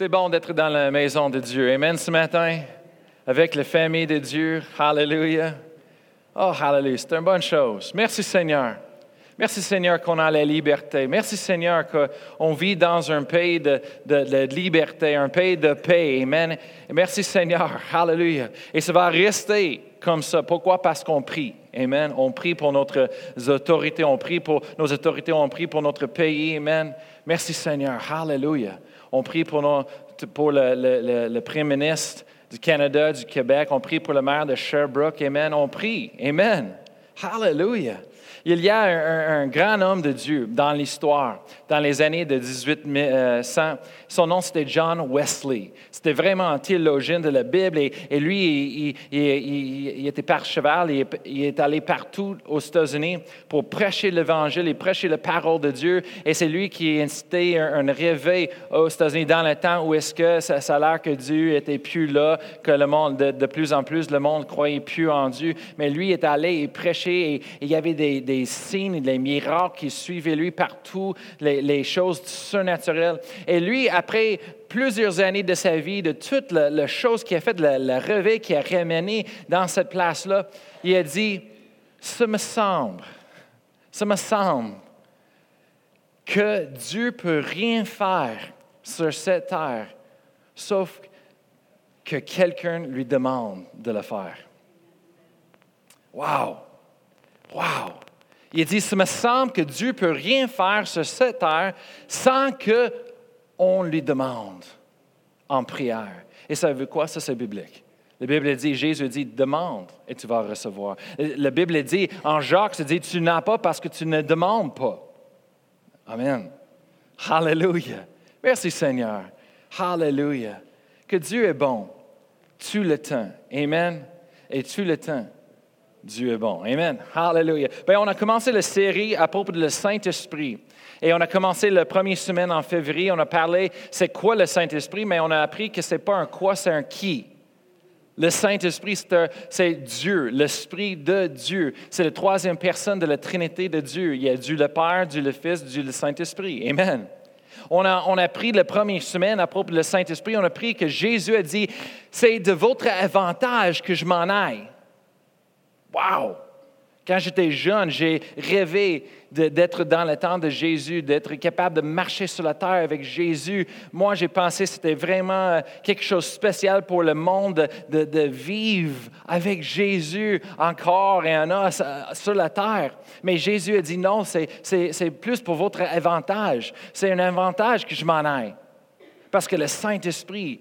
C'est bon d'être dans la maison de Dieu. Amen ce matin, avec la famille de Dieu. Hallelujah. Oh, hallelujah. C'est une bonne chose. Merci Seigneur. Merci Seigneur qu'on a la liberté. Merci Seigneur qu'on vit dans un pays de, liberté, un pays de paix. Amen. merci Seigneur. Hallelujah. Et ça va rester comme ça. Pourquoi? Parce qu'on prie. Amen. On prie pour notre autorités, on prie pour nos autorités, on prie pour notre pays. Amen. Merci Seigneur. Hallelujah. On prie pour, le, le, Premier ministre du Canada, du Québec. On prie pour le maire de Sherbrooke. Amen. On prie. Amen. Hallelujah. Il y a un, grand homme de Dieu dans l'histoire, dans les années de 1800. Son nom, c'était John Wesley. C'était vraiment un théologien de la Bible. Et, lui, il, était par cheval. Il, est allé partout aux États-Unis pour prêcher l'Évangile et prêcher la parole de Dieu. Et c'est lui qui a incité un, réveil aux États-Unis dans le temps où est-ce que ça, a l'air que Dieu était plus là, que le monde, de, plus en plus, le monde croyait plus en Dieu. Mais lui est allé et prêcher. Et, il y avait des signes, des miracles qui suivaient lui partout, les, choses surnaturelles. Et lui, après plusieurs années de sa vie, de toutes les choses qu'il a faites, le, réveil qu'il a ramené dans cette place-là, il a dit, ça me semble, ça me semble que Dieu peut rien faire sur cette terre, sauf que quelqu'un lui demande de le faire. Wow! Wow! Il dit, ça me semble que Dieu peut rien faire sur cette terre sans qu'on lui demande en prière. Et ça veut quoi? Ça, c'est biblique? La Bible dit, Jésus dit, demande et tu vas recevoir. La Bible dit, en Jacques, dit, tu n'as pas parce que tu ne demandes pas. Amen. Hallelujah. Merci Seigneur. Hallelujah. Que Dieu est bon tout le temps. Amen. Et tout le temps. Dieu est bon. Amen. Hallelujah. Bien, on a commencé la série à propos de le Saint-Esprit. Et on a commencé la première semaine en février. On a parlé, c'est quoi le Saint-Esprit, mais on a appris que ce n'est pas un quoi, c'est un qui. Le Saint-Esprit, c'est Dieu, l'Esprit de Dieu. C'est la troisième personne de la Trinité de Dieu. Il y a Dieu le Père, Dieu le Fils, Dieu le Saint-Esprit. Amen. On a, on a appris la première semaine à propos du Saint-Esprit, on a appris que Jésus a dit, c'est de votre avantage que je m'en aille. Wow! Quand j'étais jeune, j'ai rêvé d'être dans le temps de Jésus, d'être capable de marcher sur la terre avec Jésus. Moi, j'ai pensé que c'était vraiment quelque chose de spécial pour le monde de, vivre avec Jésus encore et en os euh, sur la terre. Mais Jésus a dit non, c'est plus pour votre avantage. C'est un avantage que je m'en aille. Parce que le Saint-Esprit,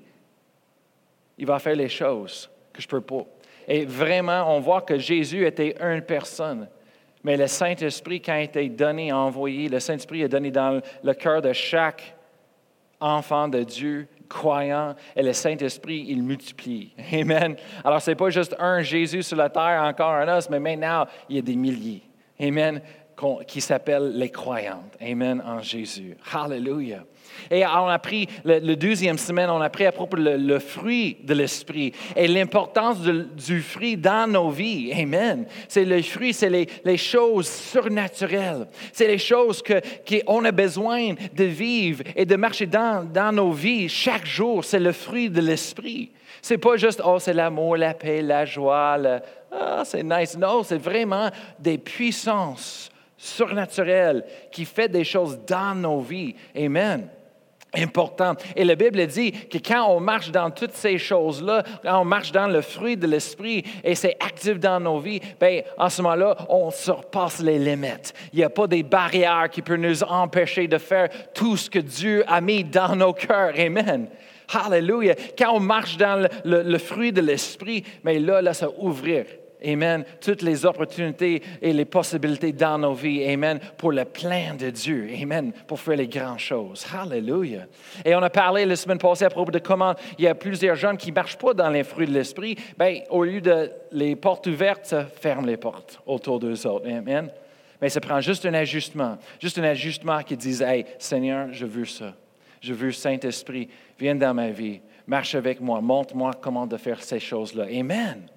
il va faire les choses que je ne peux pas. Et vraiment, on voit que Jésus était une personne. Mais le Saint-Esprit, quand il a été donné, envoyé, le Saint-Esprit est donné dans le cœur de chaque enfant de Dieu, croyant, et le Saint-Esprit, il multiplie. Amen. Alors, ce n'est pas juste un Jésus sur la terre, encore un os, mais maintenant, il y a des milliers. Amen qui s'appellent les croyantes. Amen en Jésus. Hallelujah. Et on a pris, le, deuxième semaine, on a pris à propos le, fruit de l'esprit et l'importance du fruit dans nos vies. Amen. C'est le fruit, c'est les, les, choses surnaturelles. C'est les choses qu'on a besoin de vivre et de marcher dans, dans nos vies chaque jour. C'est le fruit de l'esprit. C'est pas juste, oh, c'est l'amour, la paix, la joie, ah, c'est nice. Non, c'est vraiment des puissances surnaturelles qui fait des choses dans nos vies. Amen important. Et la Bible dit que quand on marche dans toutes ces choses-là, quand on marche dans le fruit de l'esprit et c'est actif dans nos vies, bien, en ce moment-là, on surpasse les limites. Il n'y a pas des barrières qui peuvent nous empêcher de faire tout ce que Dieu a mis dans nos cœurs. Amen. Hallelujah. Quand on marche dans le, fruit de l'esprit, mais là, là, ça ouvrir Amen. Toutes les opportunités et les possibilités dans nos vies. Amen. Pour le plein de Dieu. Amen. Pour faire les grandes choses. Hallelujah. Et on a parlé la semaine passée à propos de comment il y a plusieurs jeunes qui ne marchent pas dans les fruits de l'esprit. Bien, au lieu de les portes ouvertes, ferme les portes autour d'eux autres. Amen. Mais ça prend juste un ajustement. Juste un ajustement qui dit Hey, Seigneur, je veux ça. Je veux Saint-Esprit. Viens dans ma vie. Marche avec moi. Montre-moi comment de faire ces choses-là. Amen.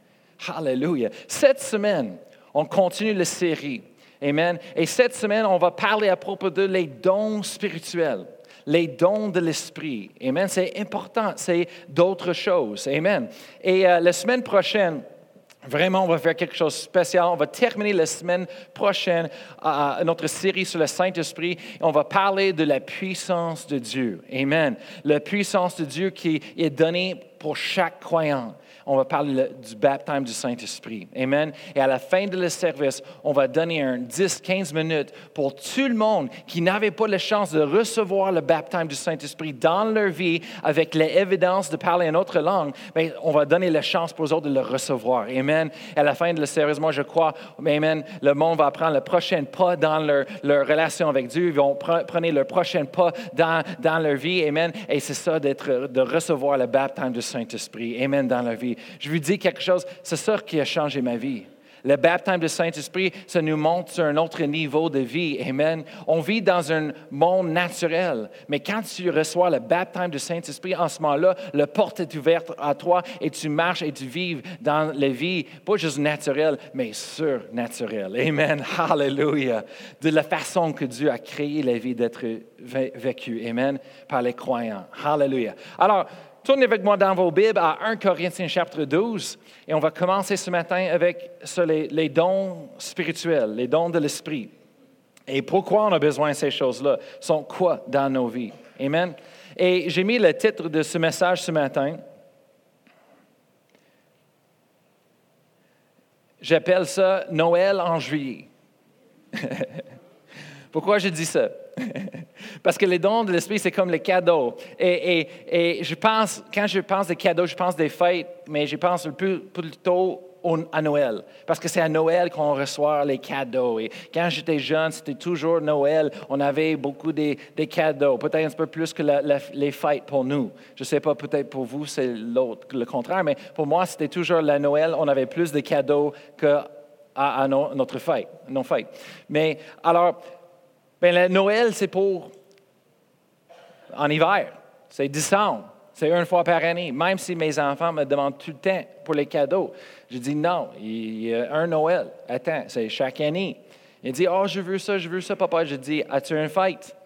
Hallelujah. Cette semaine, on continue la série. Amen. Et cette semaine, on va parler à propos de les dons spirituels. les dons de l'Esprit. Amen. C'est important, c'est d'autres choses. Amen. Et euh, la semaine prochaine, Vraiment, on va faire quelque chose de spécial. On va terminer la semaine prochaine euh, notre série sur le Saint-Esprit. On va parler de la puissance de Dieu. Amen. La puissance de Dieu qui est donnée pour chaque croyant on va parler du baptême du Saint-Esprit. Amen. Et à la fin de le service, on va donner un 10-15 minutes pour tout le monde qui n'avait pas la chance de recevoir le baptême du Saint-Esprit dans leur vie avec l'évidence de parler une autre langue. Mais on va donner la chance pour eux autres de le recevoir. Amen. Et à la fin de le service, moi, je crois, Amen, le monde va prendre le prochain pas dans leur, relation avec Dieu. Ils vont prendre le prochain pas dans, leur vie. Amen. Et c'est ça de recevoir le baptême du Saint-Esprit. Amen. Dans leur vie. Je vous dis quelque chose, c'est ça qui a changé ma vie. Le baptême du Saint-Esprit, ça nous montre sur un autre niveau de vie. Amen. On vit dans un monde naturel, mais quand tu reçois le baptême du Saint-Esprit, en ce moment-là, la porte est ouverte à toi et tu marches et tu vives dans la vie, pas juste naturelle, mais surnaturelle. Amen. Hallelujah. De la façon que Dieu a créé la vie d'être vécue. Amen. Par les croyants. Hallelujah. Alors, Tournez avec moi dans vos Bibles à 1 Corinthiens chapitre 12 et on va commencer ce matin avec les, dons spirituels, les dons de l'esprit. Et pourquoi on a besoin de ces choses-là? Sont quoi dans nos vies? Amen. Et j'ai mis le titre de ce message ce matin. J'appelle ça Noël en juillet. pourquoi je dis ça? Parce que les dons de l'Esprit, c'est comme les cadeaux. Et, je pense, quand je pense des cadeaux, je pense des fêtes, mais je pense plutôt à Noël. Parce que c'est à Noël qu'on reçoit les cadeaux. Et quand j'étais jeune, c'était toujours Noël. On avait beaucoup des, cadeaux. Peut-être un peu plus que les fêtes pour nous. Je ne sais pas, peut-être pour vous, c'est l'autre, le contraire. Mais pour moi, c'était toujours la Noël. On avait plus de cadeaux qu'à à notre fête, nos fêtes. Mais alors, Bien, Noël, c'est pour en hiver. C'est décembre. C'est une fois par année. Même si mes enfants me demandent tout le temps pour les cadeaux, je dis non, il y a un Noël. Attends, c'est chaque année. Il dit, oh, je veux ça, je veux ça, papa. Je dis, as-tu une fête?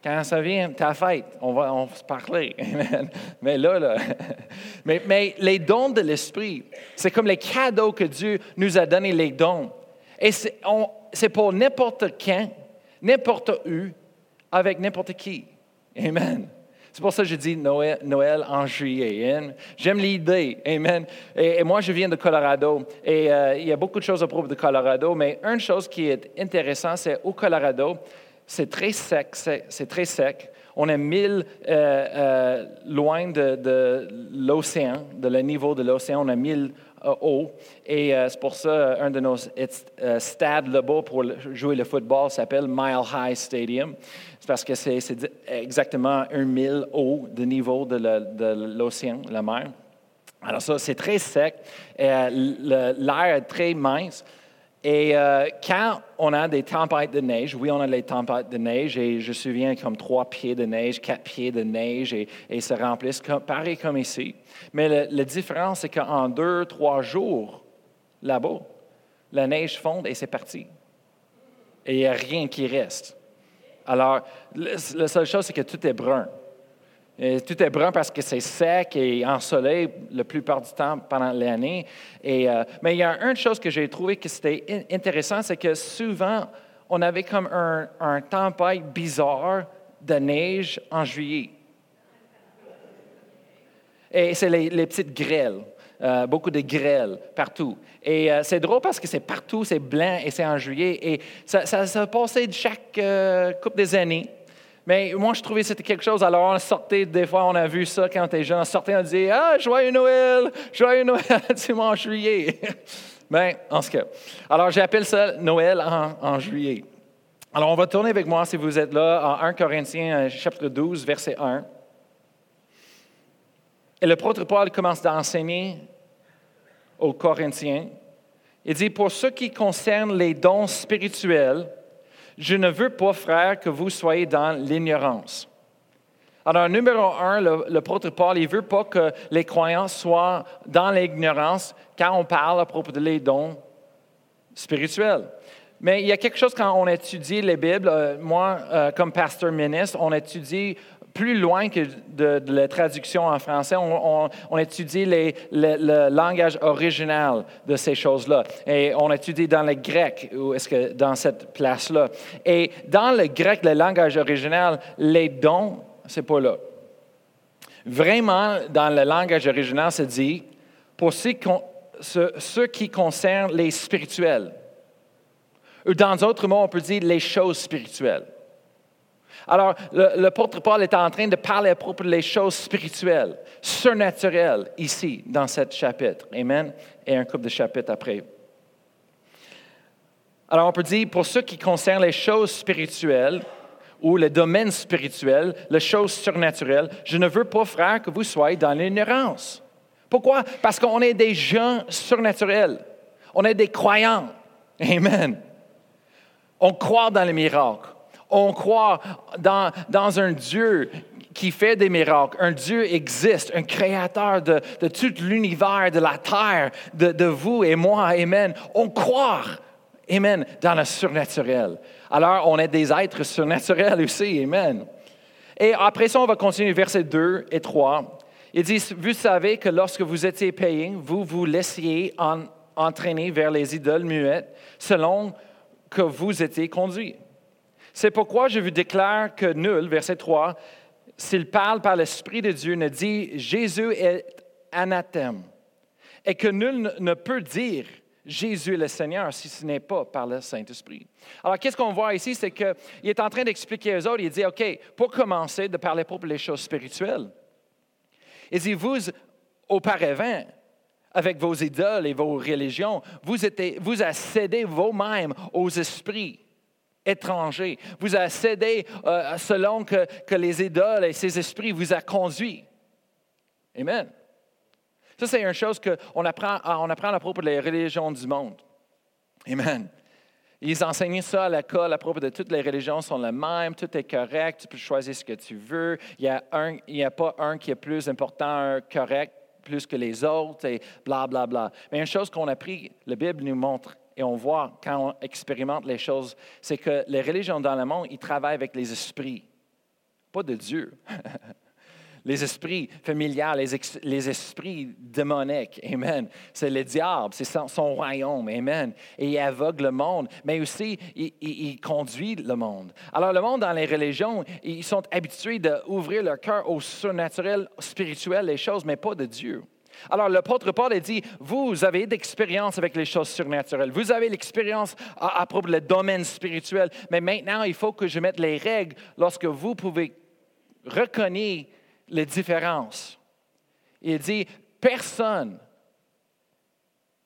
Quand ça vient, ta fête, on va, on se parler. mais là, là. mais, mais les dons de l'Esprit, c'est comme les cadeaux que Dieu nous a donnés, les dons. Et c'est pour n'importe quand n'importe où, avec n'importe qui. Amen. C'est pour ça que je dis Noël, en juillet. J'aime l'idée. Amen. Et, moi, je viens de Colorado. Et euh, il y a beaucoup de choses à propos de Colorado. Mais une chose qui est intéressante, c'est au Colorado, c'est très sec. C'est très sec. On est mille euh, euh, loin de, l'océan, de le niveau de l'océan. On est mille haut. Et euh, c'est pour ça, euh, un de nos stades là-bas pour jouer le football s'appelle Mile High Stadium. C'est parce que c'est exactement un mille haut de niveau de l'océan, la mer. Alors ça, c'est très sec. L'air est très mince. Et quand on a des tempêtes de neige, oui, on a les tempêtes de neige, et je me souviens comme trois pieds de neige, quatre pieds de neige, et, et se remplissent pareil comme ici. Mais la différence, c'est qu'en deux, trois jours, là-bas, la neige fonde et c'est parti. Et il n'y a rien qui reste. Alors, la seule chose, c'est que tout est brun. Tout est brun parce que c'est sec et ensoleillé la plupart du temps pendant l'année. Euh, mais il y a une chose que j'ai trouvé que c'était intéressant, c'est que souvent, on avait comme un, un tempête bizarre de neige en juillet. Et c'est les, petites grêles. Euh, beaucoup de grêles partout. Et euh, c'est drôle parce que c'est partout, c'est blanc et c'est en juillet. Et ça, ça, ça passait de chaque couple des années. Mais moi, je trouvais que c'était quelque chose. Alors, on sortait, des fois, on a vu ça quand on était jeune. On disait Ah, joyeux Noël, joyeux Noël, en juillet. Mais, en ce cas. Alors, j'appelle ça Noël en, juillet. Alors, on va tourner avec moi, si vous êtes là, en 1 Corinthiens, chapitre 12, verset 1. Et le l'apôtre Paul commence d'enseigner aux Corinthiens. Il dit, pour ce qui concerne les dons spirituels, je ne veux pas, frère, que vous soyez dans l'ignorance. Alors, numéro un, le, l'apôtre Paul, il ne veut pas que les croyants soient dans l'ignorance quand on parle à propos des dons spirituels. Mais il y a quelque chose quand on étudie les Bibles, euh, moi, euh, comme pasteur ministre, on étudie plus loin que de, la traduction en français, on, étudie le, langage original de ces choses-là. Et on étudie dans le grec, ou est-ce que dans cette place-là. Et dans le grec, le langage original, les dons, c'est pas là. Vraiment, dans le langage original, c'est dit, pour ceux qui concernent les spirituels. Dans d'autres mots, on peut dire les choses spirituelles. Alors, l'apôtre Paul est en train de parler à propos des choses spirituelles, surnaturelles, ici, dans ce chapitre. Amen. Et un couple de chapitres après. Alors, on peut dire, pour ceux qui concernent les choses spirituelles, ou le domaine spirituel, les choses surnaturelles, je ne veux pas, frère, que vous soyez dans l'ignorance. Pourquoi? Parce qu'on est des gens surnaturels. On est des croyants. Amen. On croit dans les miracles. On croit dans, un Dieu qui fait des miracles. Un Dieu existe, un créateur de, tout l'univers, de la terre, de, de, vous et moi. Amen. On croit, Amen, dans le surnaturel. Alors, on est des êtres surnaturels aussi. Amen. Et après ça, on va continuer verset 2 et 3. Il dit, vous savez que lorsque vous étiez payé, vous vous laissiez entraîner vers les idoles muettes selon que vous étiez conduits. C'est pourquoi je vous déclare que nul, verset 3, s'il parle par l'Esprit de Dieu, ne dit Jésus est anathème, et que nul ne peut dire Jésus est le Seigneur si ce n'est pas par le Saint-Esprit. Alors, qu'est-ce qu'on voit ici? C'est qu'il est en train d'expliquer aux autres, il dit, OK, pour commencer de parler pour les choses spirituelles, il dit, vous, auparavant, avec vos idoles et vos religions, vous, étiez, vous accédez vous-même aux esprits étranger. Vous avez cédé euh, selon que, les idoles et ces esprits vous a conduit. Amen. Ça, c'est une chose qu'on apprend, on apprend à propos des religions du monde. Amen. Ils enseignaient ça à l'école à propos de toutes les religions sont les mêmes, tout est correct, tu peux choisir ce que tu veux. Il n'y a, a, pas un qui est plus important, correct, plus que les autres, et bla, bla, bla. Mais une chose qu'on a appris, la Bible nous montre et on voit quand on expérimente les choses, c'est que les religions dans le monde, ils travaillent avec les esprits, pas de Dieu. les esprits familiaux, les, esprits démoniques, Amen. C'est le diable, c'est son, royaume, Amen. Et il aveugle le monde, mais aussi il, il, conduit le monde. Alors le monde dans les religions, ils sont habitués d'ouvrir leur cœur au surnaturel, spirituel, les choses, mais pas de Dieu. Alors l'apôtre Paul a dit, vous avez d'expérience avec les choses surnaturelles, vous avez l'expérience à, propos du domaine spirituel, mais maintenant il faut que je mette les règles lorsque vous pouvez reconnaître les différences. Il dit, personne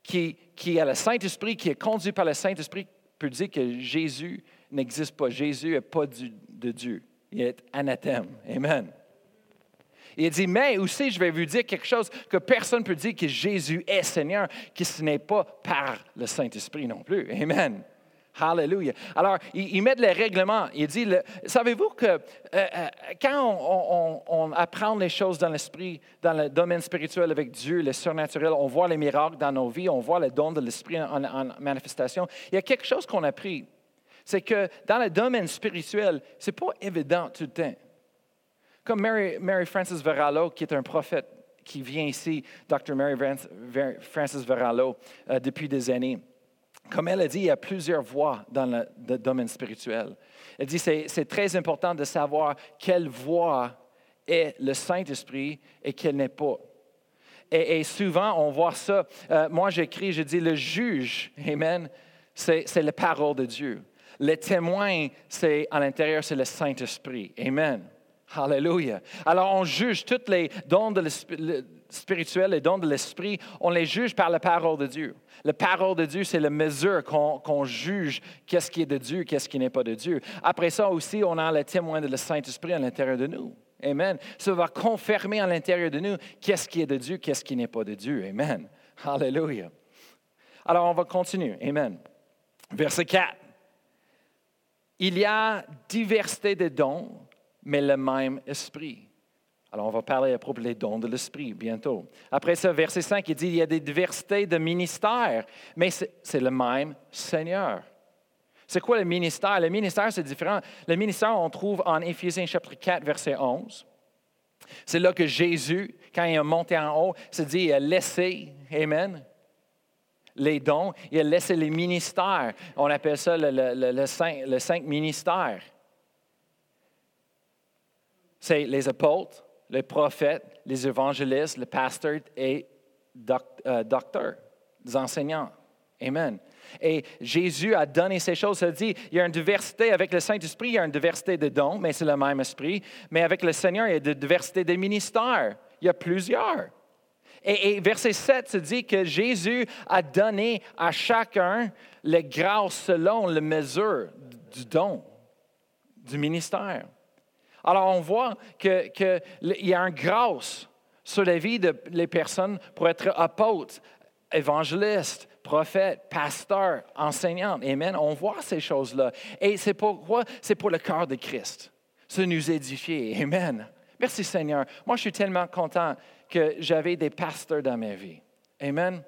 qui, qui a le Saint-Esprit, qui est conduit par le Saint-Esprit, peut dire que Jésus n'existe pas. Jésus n'est pas de Dieu. Il est anathème. Amen. Il dit, mais aussi, je vais vous dire quelque chose que personne ne peut dire que Jésus est Seigneur, que ce n'est pas par le Saint-Esprit non plus. Amen. Hallelujah. Alors, il, met les règlements. Il dit, savez-vous que euh, euh, quand on, apprend les choses dans l'esprit, dans le domaine spirituel avec Dieu, le surnaturel, on voit les miracles dans nos vies, on voit les dons de l'esprit en, manifestation. Il y a quelque chose qu'on a appris. C'est que dans le domaine spirituel, ce n'est pas évident tout le temps. Comme Mary, Frances Verallo, qui est un prophète qui vient ici, Dr. Mary Frances Verallo, euh, depuis des années. Comme elle a dit, il y a plusieurs voies dans le, domaine spirituel. Elle dit c'est, c'est très important de savoir quelle voie est le Saint-Esprit et quelle n'est pas. Et, souvent, on voit ça. Euh, moi, j'écris, je dis, le juge, Amen, c'est, c'est la parole de Dieu. Le témoin, c'est à l'intérieur, c'est le Saint-Esprit. Amen. Alléluia. Alors, on juge tous les dons spirituels, les dons de l'esprit, on les juge par la parole de Dieu. La parole de Dieu, c'est la mesure qu'on juge qu'est-ce qui est de Dieu, qu'est-ce qui n'est pas de Dieu. Après ça aussi, on a le témoin de le Saint-Esprit à l'intérieur de nous. Amen. Ça va confirmer à l'intérieur de nous qu'est-ce qui est de Dieu, qu'est-ce qui n'est pas de Dieu. Amen. Alléluia. Alors, on va continuer. Amen. Verset 4. Il y a diversité de dons mais le même esprit. Alors, on va parler à propos des dons de l'esprit bientôt. Après ce verset 5, il dit il y a des diversités de ministères, mais c'est le même Seigneur. C'est quoi le ministère? Le ministère, c'est différent. Le ministère, on trouve en Éphésiens chapitre 4, verset 11. C'est là que Jésus, quand il est monté en haut, se dit, il a laissé, Amen, les dons, il a laissé les ministères. On appelle ça le cinq ministères. C'est les apôtres, les prophètes, les évangélistes, les pasteurs et euh, docteurs, les enseignants. Amen. Et Jésus a donné ces choses. Ça dit, il y a une diversité avec le Saint-Esprit, il y a une diversité de dons, mais c'est le même esprit. Mais avec le Seigneur, il y a une diversité de ministères. Il y a plusieurs. Et, verset 7 se dit que Jésus a donné à chacun les grâces selon la mesure du don, du ministère. Alors on voit qu'il y a une grâce sur la vie des personnes pour être apôtres, évangélistes, prophètes, pasteurs, enseignants. Amen. On voit ces choses-là. Et c'est pourquoi? C'est pour le cœur de Christ. Se nous édifier. Amen. Merci Seigneur. Moi, je suis tellement content que j'avais des pasteurs dans ma vie. Amen.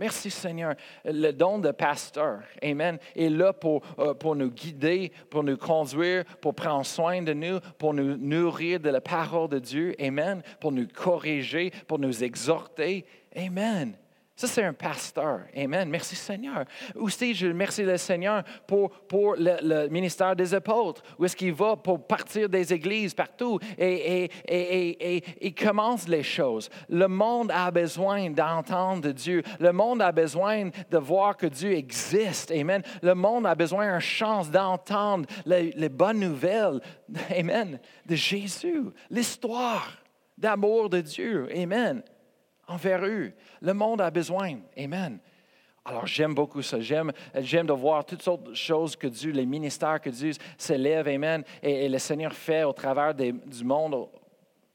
Merci Seigneur. Le don de pasteur, Amen, est là pour, euh, pour nous guider, pour nous conduire, pour prendre soin de nous, pour nous nourrir de la parole de Dieu. Amen. Pour nous corriger, pour nous exhorter. Amen. Ça, c'est un pasteur. Amen. Merci Seigneur. Aussi, je remercie le Seigneur pour, pour le, ministère des apôtres, où est-ce qu'il va pour partir des églises partout et, et, et, et, commence les choses. Le monde a besoin d'entendre Dieu. Le monde a besoin de voir que Dieu existe. Amen. Le monde a besoin d'une chance d'entendre les, les bonnes nouvelles. Amen. De Jésus, l'histoire d'amour de Dieu. Amen envers eux. Le monde a besoin. Amen. Alors j'aime beaucoup ça. J'aime, j'aime de voir toutes sortes de choses que Dieu, les ministères que Dieu s'élève, Amen, et, le Seigneur fait au travers du monde,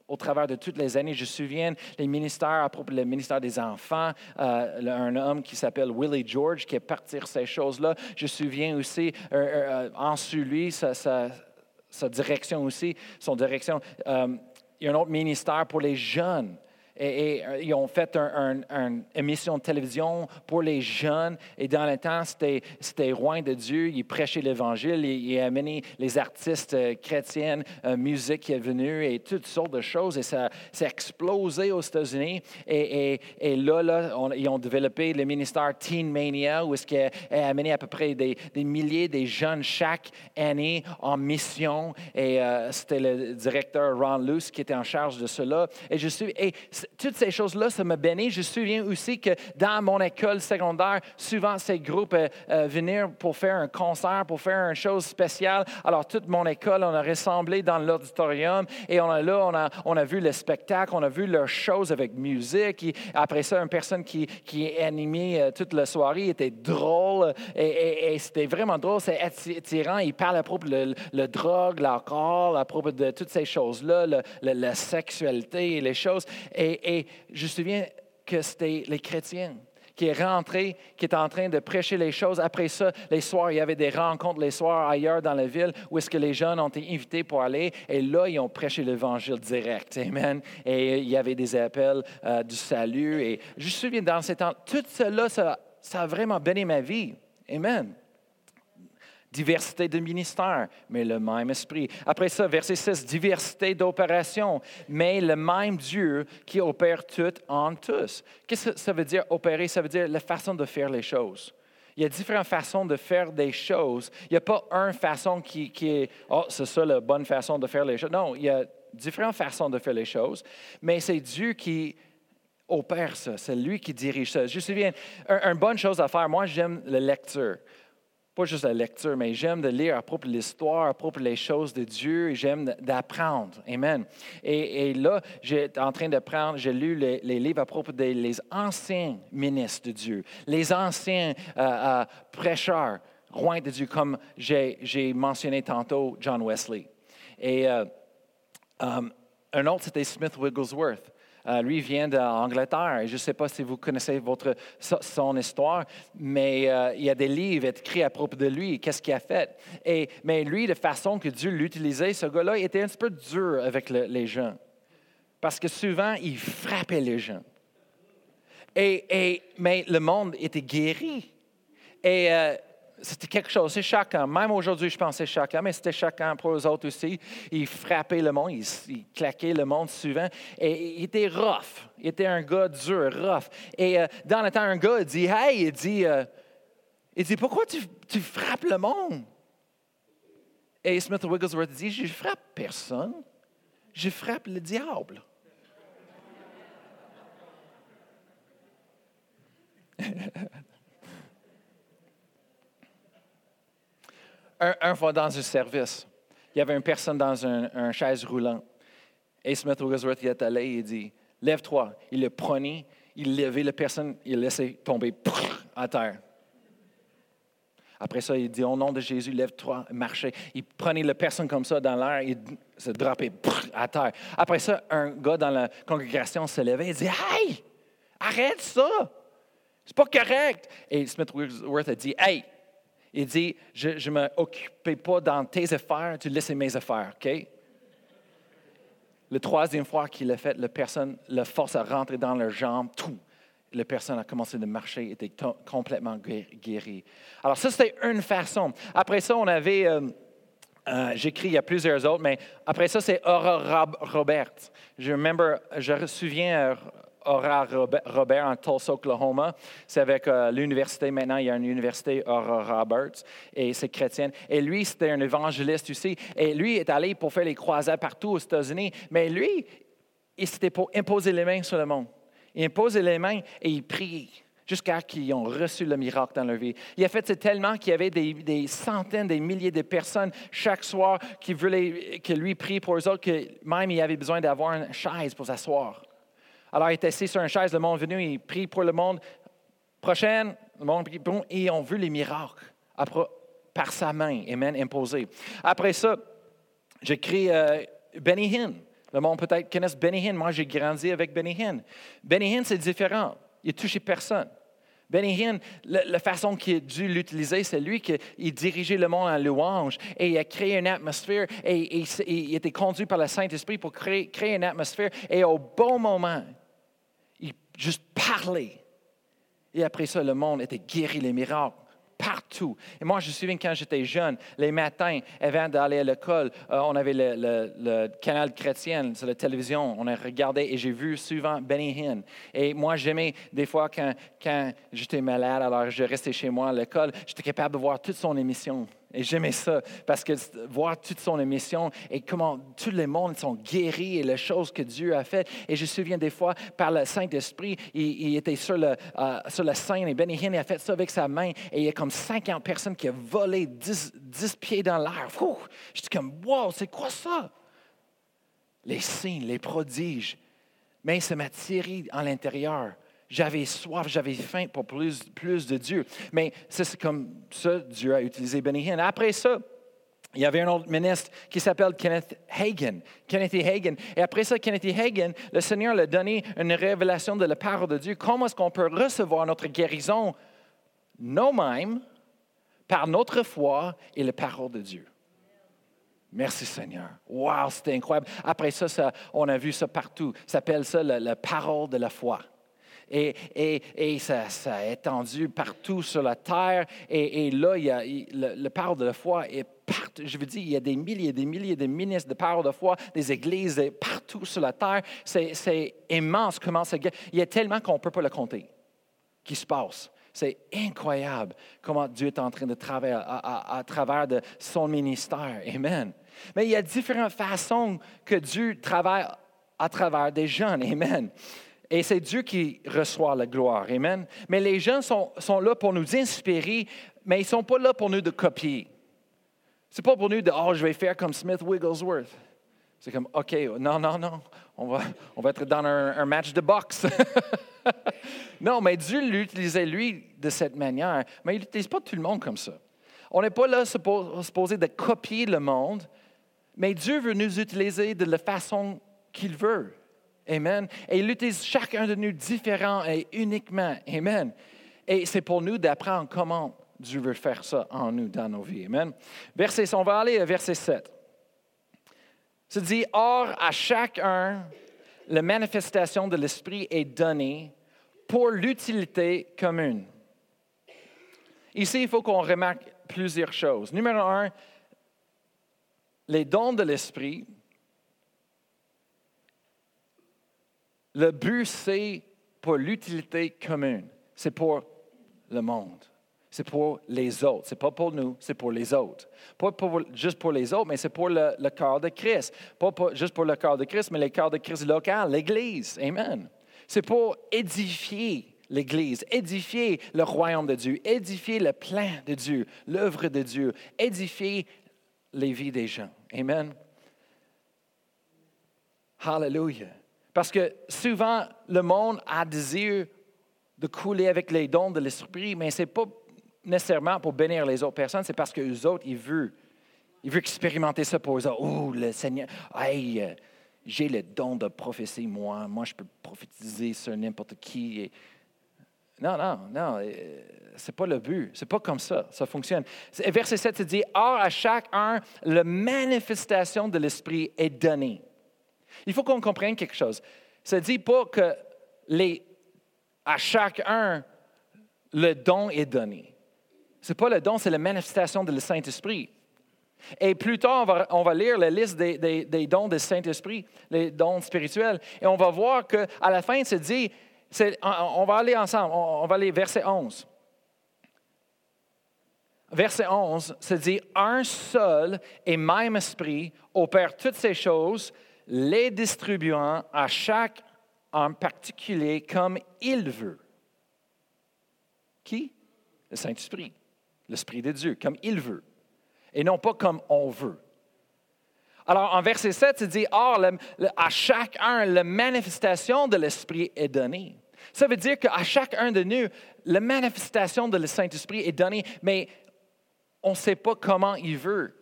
au, travers de toutes les années. Je me souviens les ministères, à propos du ministère des enfants, euh, un homme qui s'appelle Willie George qui est parti ces choses-là. Je me souviens aussi, euh, euh, en lui, sa, sa, direction aussi, son direction. il y a un autre ministère pour les jeunes et, euh, ils ont fait une émission de télévision pour les jeunes. Et dans le temps, c'était, roi de Dieu. Il prêchait l'Évangile. Il, il, a amené les artistes euh, chrétiens, euh, musique qui est venue et toutes sortes de choses. Et ça s'est explosé aux États-Unis. Et, là, ils ont développé le ministère Teen Mania, où est-ce a amené à peu près des, milliers de jeunes chaque année en mission. Et c'était le directeur Ron Luce qui était en charge de cela. Et je suis, toutes ces choses-là, ça me bénit. Je me souviens aussi que dans mon école secondaire, souvent ces groupes euh, euh, venaient pour faire un concert, pour faire une chose spéciale. Alors, toute mon école, on a rassemblé dans l'auditorium et on a, là, on a, vu le spectacle, on a vu leurs choses avec musique. après ça, une personne qui, animait euh, toute la soirée était drôle et, c'était vraiment drôle, c'est attirant. Il parle à propos de le, drogue, l'alcool, à propos de toutes ces choses-là, la sexualité et les choses. Et, je me souviens que c'était les chrétiens qui est rentré, qui est en train de prêcher les choses. Après ça, les soirs, il y avait des rencontres les soirs ailleurs dans la ville où est-ce que les jeunes ont été invités pour aller. Et là, ils ont prêché l'évangile direct. Amen. Et il y avait des appels euh, du salut. Et je me souviens dans ces temps, tout cela, ça, ça a vraiment béni ma vie. Amen diversité de ministères, mais le même esprit. Après ça, verset 6, diversité d'opérations, mais le même Dieu qui opère tout en tous. Qu'est-ce que ça veut dire opérer? Ça veut dire la façon de faire les choses. Il y a différentes façons de faire des choses. Il n'y a pas une façon qui, qui est, oh, c'est ça la bonne façon de faire les choses. Non, il y a différentes façons de faire les choses, mais c'est Dieu qui opère ça. C'est lui qui dirige ça. Je me souviens, une bonne chose à faire, moi j'aime la lecture pas juste la lecture, mais j'aime de lire à propos de l'histoire, à propos des choses de Dieu, et j'aime d'apprendre. Amen. Et, là, j'étais en train d'apprendre, j'ai lu les, livres à propos des anciens ministres de Dieu, les anciens euh, euh, prêcheurs, rois de Dieu, comme j'ai mentionné tantôt John Wesley. Et euh, un autre, c'était Smith Wigglesworth. Euh, lui vient d'Angleterre. Je ne sais pas si vous connaissez votre, son histoire, mais euh, il y a des livres écrits à propos de lui, qu'est-ce qu'il a fait? Et, mais lui, de façon que Dieu l'utilisait, ce gars-là était un petit peu dur avec les gens. Parce que souvent, il frappait les gens. Et, mais le monde était guéri. Et euh, c'était quelque chose, c'est chacun. Même aujourd'hui, je pense que c'est chacun, mais c'était chacun pour les autres aussi. Il frappait le monde, il, claquait le monde souvent. Et il était rough. Il était un gars dur, rough. Et euh, dans le temps, un gars dit Hey, il dit, euh, il dit Pourquoi tu, tu frappes le monde? Et Smith Wigglesworth dit Je frappe personne, je frappe le diable. un, fois dans un service, il y avait une personne dans un, chaise roulant. Et Smith Wigglesworth est allé et il dit Lève-toi. Il le prenait, il levait la personne, il laissait tomber à terre. Après ça, il dit Au nom de Jésus, lève-toi, marchez. Il prenait la personne comme ça dans l'air, il se droppait à terre. Après ça, un gars dans la congrégation se levait et dit Hey, arrête ça! C'est pas correct. Et Smith Wigglesworth a dit Hey, il dit, je ne m'occupais pas dans tes affaires, tu laisses mes affaires, OK? Le troisième fois qu'il l'a fait, la personne, la force a rentré dans leurs jambes, tout. La personne a commencé de marcher, était complètement guérie. Alors ça, c'était une façon. Après ça, on avait... Euh, euh, j'écris, il y a plusieurs autres, mais après ça, c'est Aurora Robert. Je, je me souviens, euh, Aurora Robert en Tulsa, Oklahoma. C'est avec euh, l'université maintenant, il y a une université Aurora Roberts et c'est chrétienne. Et lui, c'était un évangéliste aussi. Et lui est allé pour faire les croisades partout aux États-Unis. Mais lui, c'était pour imposer les mains sur le monde. Il imposait les mains et il priait jusqu'à ce qu'ils ont reçu le miracle dans leur vie. Il a fait tellement qu'il y avait des, centaines, des milliers de personnes chaque soir qui voulaient que lui prie pour eux autres, que même il avait besoin d'avoir une chaise pour s'asseoir. Alors, il était assis sur une chaise, le monde est venu, il prie pour le monde. Prochaine, le monde prie, bon, et on veut les miracles par sa main, Amen, imposé. Après ça, j'écris euh, Benny Hinn. Le monde peut-être connaît Benny Hinn. Moi, j'ai grandi avec Benny Hinn. Benny Hinn, c'est différent. Il ne touché personne. Benny Hinn, la, façon qu'il a dû l'utiliser, c'est lui qui dirigeait le monde en louange et il a créé une atmosphère et, il était conduit par le Saint-Esprit pour créer, une atmosphère. Et au bon moment, juste parler. Et après ça, le monde était guéri, les miracles partout. Et moi, je me souviens quand j'étais jeune, les matins, avant d'aller à l'école, euh, on avait le, canal chrétien sur la télévision. On a regardé et j'ai vu souvent Benny Hinn. Et moi, j'aimais des fois quand, quand j'étais malade, alors je restais chez moi à l'école, j'étais capable de voir toute son émission. Et j'aimais ça parce que voir toute son émission et comment tous les mondes sont guéris et les choses que Dieu a faites. Et je me souviens des fois, par le Saint-Esprit, il, était euh, sur la scène et Benny a fait ça avec sa main et il y a comme 50 personnes qui ont volé 10, 10 pieds dans l'air. J'étais comme, wow, c'est quoi ça? Les signes, les prodiges. Mais ça m'a tiré à l'intérieur. J'avais soif, j'avais faim pour plus, de Dieu. Mais c'est comme ça, Dieu a utilisé Benny Hinn. Après ça, il y avait un autre ministre qui s'appelle Kenneth Hagan. Kenneth Hagan. Et après ça, Kenneth Hagan, le Seigneur lui a donné une révélation de la parole de Dieu. Comment est-ce qu'on peut recevoir notre guérison? Nous-mêmes par notre foi et la parole de Dieu? Merci Seigneur. Wow, c'était incroyable. Après ça, ça, on a vu ça partout. S'appelle ça la parole de la foi et, ça, ça, a étendu partout sur la terre. Et, là, il y a, le, parole de la foi est partout. Je veux dire, il y a des milliers et des milliers de ministres de parole de foi, des églises partout sur la terre. C'est immense comment ça. Il y a tellement qu'on ne peut pas le compter qui se passe. C'est incroyable comment Dieu est en train de travailler à, à, travers de son ministère. Amen. Mais il y a différentes façons que Dieu travaille à travers des jeunes. Amen. Et c'est Dieu qui reçoit la gloire. Amen. Mais les gens sont, sont là pour nous inspirer, mais ils ne sont pas là pour nous de copier. Ce n'est pas pour nous de Oh, je vais faire comme Smith Wigglesworth. C'est comme OK, non, non, non. On va, on va être dans un, match de boxe. non, mais Dieu l'utilisait, lui, de cette manière. Mais il n'utilise pas tout le monde comme ça. On n'est pas là supposé de copier le monde, mais Dieu veut nous utiliser de la façon qu'il veut. Amen. Et il utilise chacun de nous différent et uniquement. Amen. Et c'est pour nous d'apprendre comment Dieu veut faire ça en nous, dans nos vies. Amen. Verset, on va aller à verset 7. Se dit, Or, à chacun, la manifestation de l'Esprit est donnée pour l'utilité commune. Ici, il faut qu'on remarque plusieurs choses. Numéro un, les dons de l'Esprit. Le but, c'est pour l'utilité commune. C'est pour le monde. C'est pour les autres. C'est pas pour nous, c'est pour les autres. Pas juste pour les autres, mais c'est pour le, corps de Christ. Pas juste pour le corps de Christ, mais le corps de Christ local, l'Église. Amen. C'est pour édifier l'Église, édifier le royaume de Dieu, édifier le plan de Dieu, l'œuvre de Dieu, édifier les vies des gens. Amen. Hallelujah. Parce que souvent, le monde a désir de couler avec les dons de l'Esprit, mais ce n'est pas nécessairement pour bénir les autres personnes, c'est parce que les autres, ils veulent, ils veulent expérimenter ça pour eux autres. Oh, le Seigneur, hey, euh, j'ai le don de prophétie, moi. Moi, je peux prophétiser sur n'importe qui. Non, non, non, euh, c'est pas le but. C'est pas comme ça. Ça fonctionne. Verset 7 dit Or, à chacun, la manifestation de l'Esprit est donnée. Il faut qu'on comprenne quelque chose. Ça ne dit pas que les, à chacun, le don est donné. Ce n'est pas le don, c'est la manifestation le Saint-Esprit. Et plus tard, on va, on va lire la liste des, des, dons du Saint-Esprit, les dons spirituels, et on va voir qu'à la fin, se dit, on va aller ensemble, on va aller verset 11. Verset 11 se dit, un seul et même esprit opère toutes ces choses les distribuant à chaque en particulier comme il veut. Qui? Le Saint-Esprit, l'Esprit de Dieu, comme il veut, et non pas comme on veut. Alors, en verset 7, il dit, Or, à chacun, la manifestation de l'Esprit est donnée. Ça veut dire qu'à chacun de nous, la manifestation de le Saint-Esprit est donnée, mais on ne sait pas comment il veut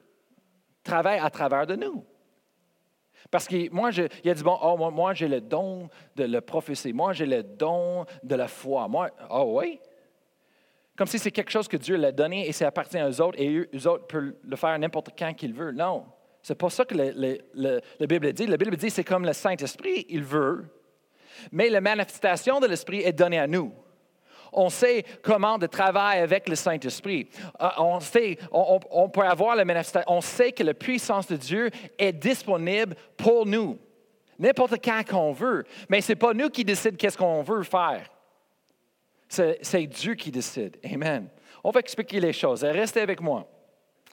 travailler à travers de nous. Parce que moi, je, il a dit, bon, oh, moi, j'ai le don de le prophétie. Moi, j'ai le don de la foi. Moi, oh oui? Comme si c'est quelque chose que Dieu l'a donné et ça appartient aux autres et eux, autres peuvent le faire n'importe quand qu'ils veulent. Non, c'est pas ça que la Bible dit. La Bible dit c'est comme le Saint-Esprit, il veut. Mais la manifestation de l'Esprit est donnée à nous on sait comment de travailler avec le Saint-Esprit. Euh, on sait, on, peut avoir la manifestation, on sait que la puissance de Dieu est disponible pour nous, n'importe quand qu'on veut. Mais ce n'est pas nous qui décidons qu'est-ce qu'on veut faire. C'est Dieu qui décide. Amen. On va expliquer les choses. Restez avec moi.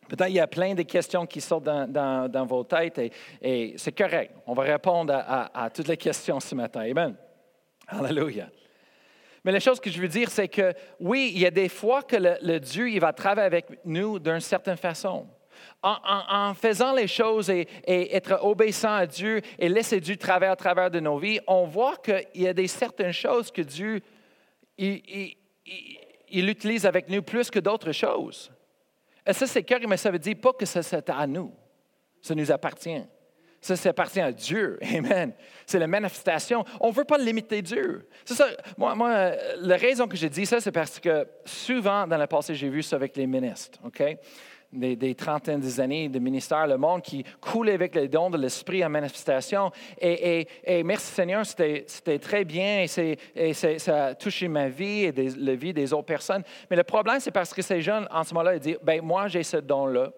Peut-être qu'il y a plein de questions qui sortent dans, vos têtes et, c'est correct. On va répondre à, à toutes les questions ce matin. Amen. Alléluia. Mais la chose que je veux dire, c'est que oui, il y a des fois que le, Dieu, il va travailler avec nous d'une certaine façon. En, faisant les choses et, être obéissant à Dieu et laisser Dieu travailler à travers de nos vies, on voit qu'il y a des certaines choses que Dieu, il, utilise avec nous plus que d'autres choses. Et ça, c'est clair, mais ça veut dire pas que c'est à nous. Ça nous appartient. Ça, ça appartient à Dieu. Amen. C'est la manifestation. On ne veut pas limiter Dieu. C'est ça. Moi, moi, la raison que j'ai dit ça, c'est parce que souvent, dans le passé, j'ai vu ça avec les ministres. OK? Des, des, trentaines d'années de ministère, le monde qui coulait avec les dons de l'esprit en manifestation. Et, et, merci Seigneur, c'était très bien et, et ça a touché ma vie et la vie des autres personnes. Mais le problème, c'est parce que ces jeunes, en ce moment-là, ils disent, ben moi, j'ai ce don-là.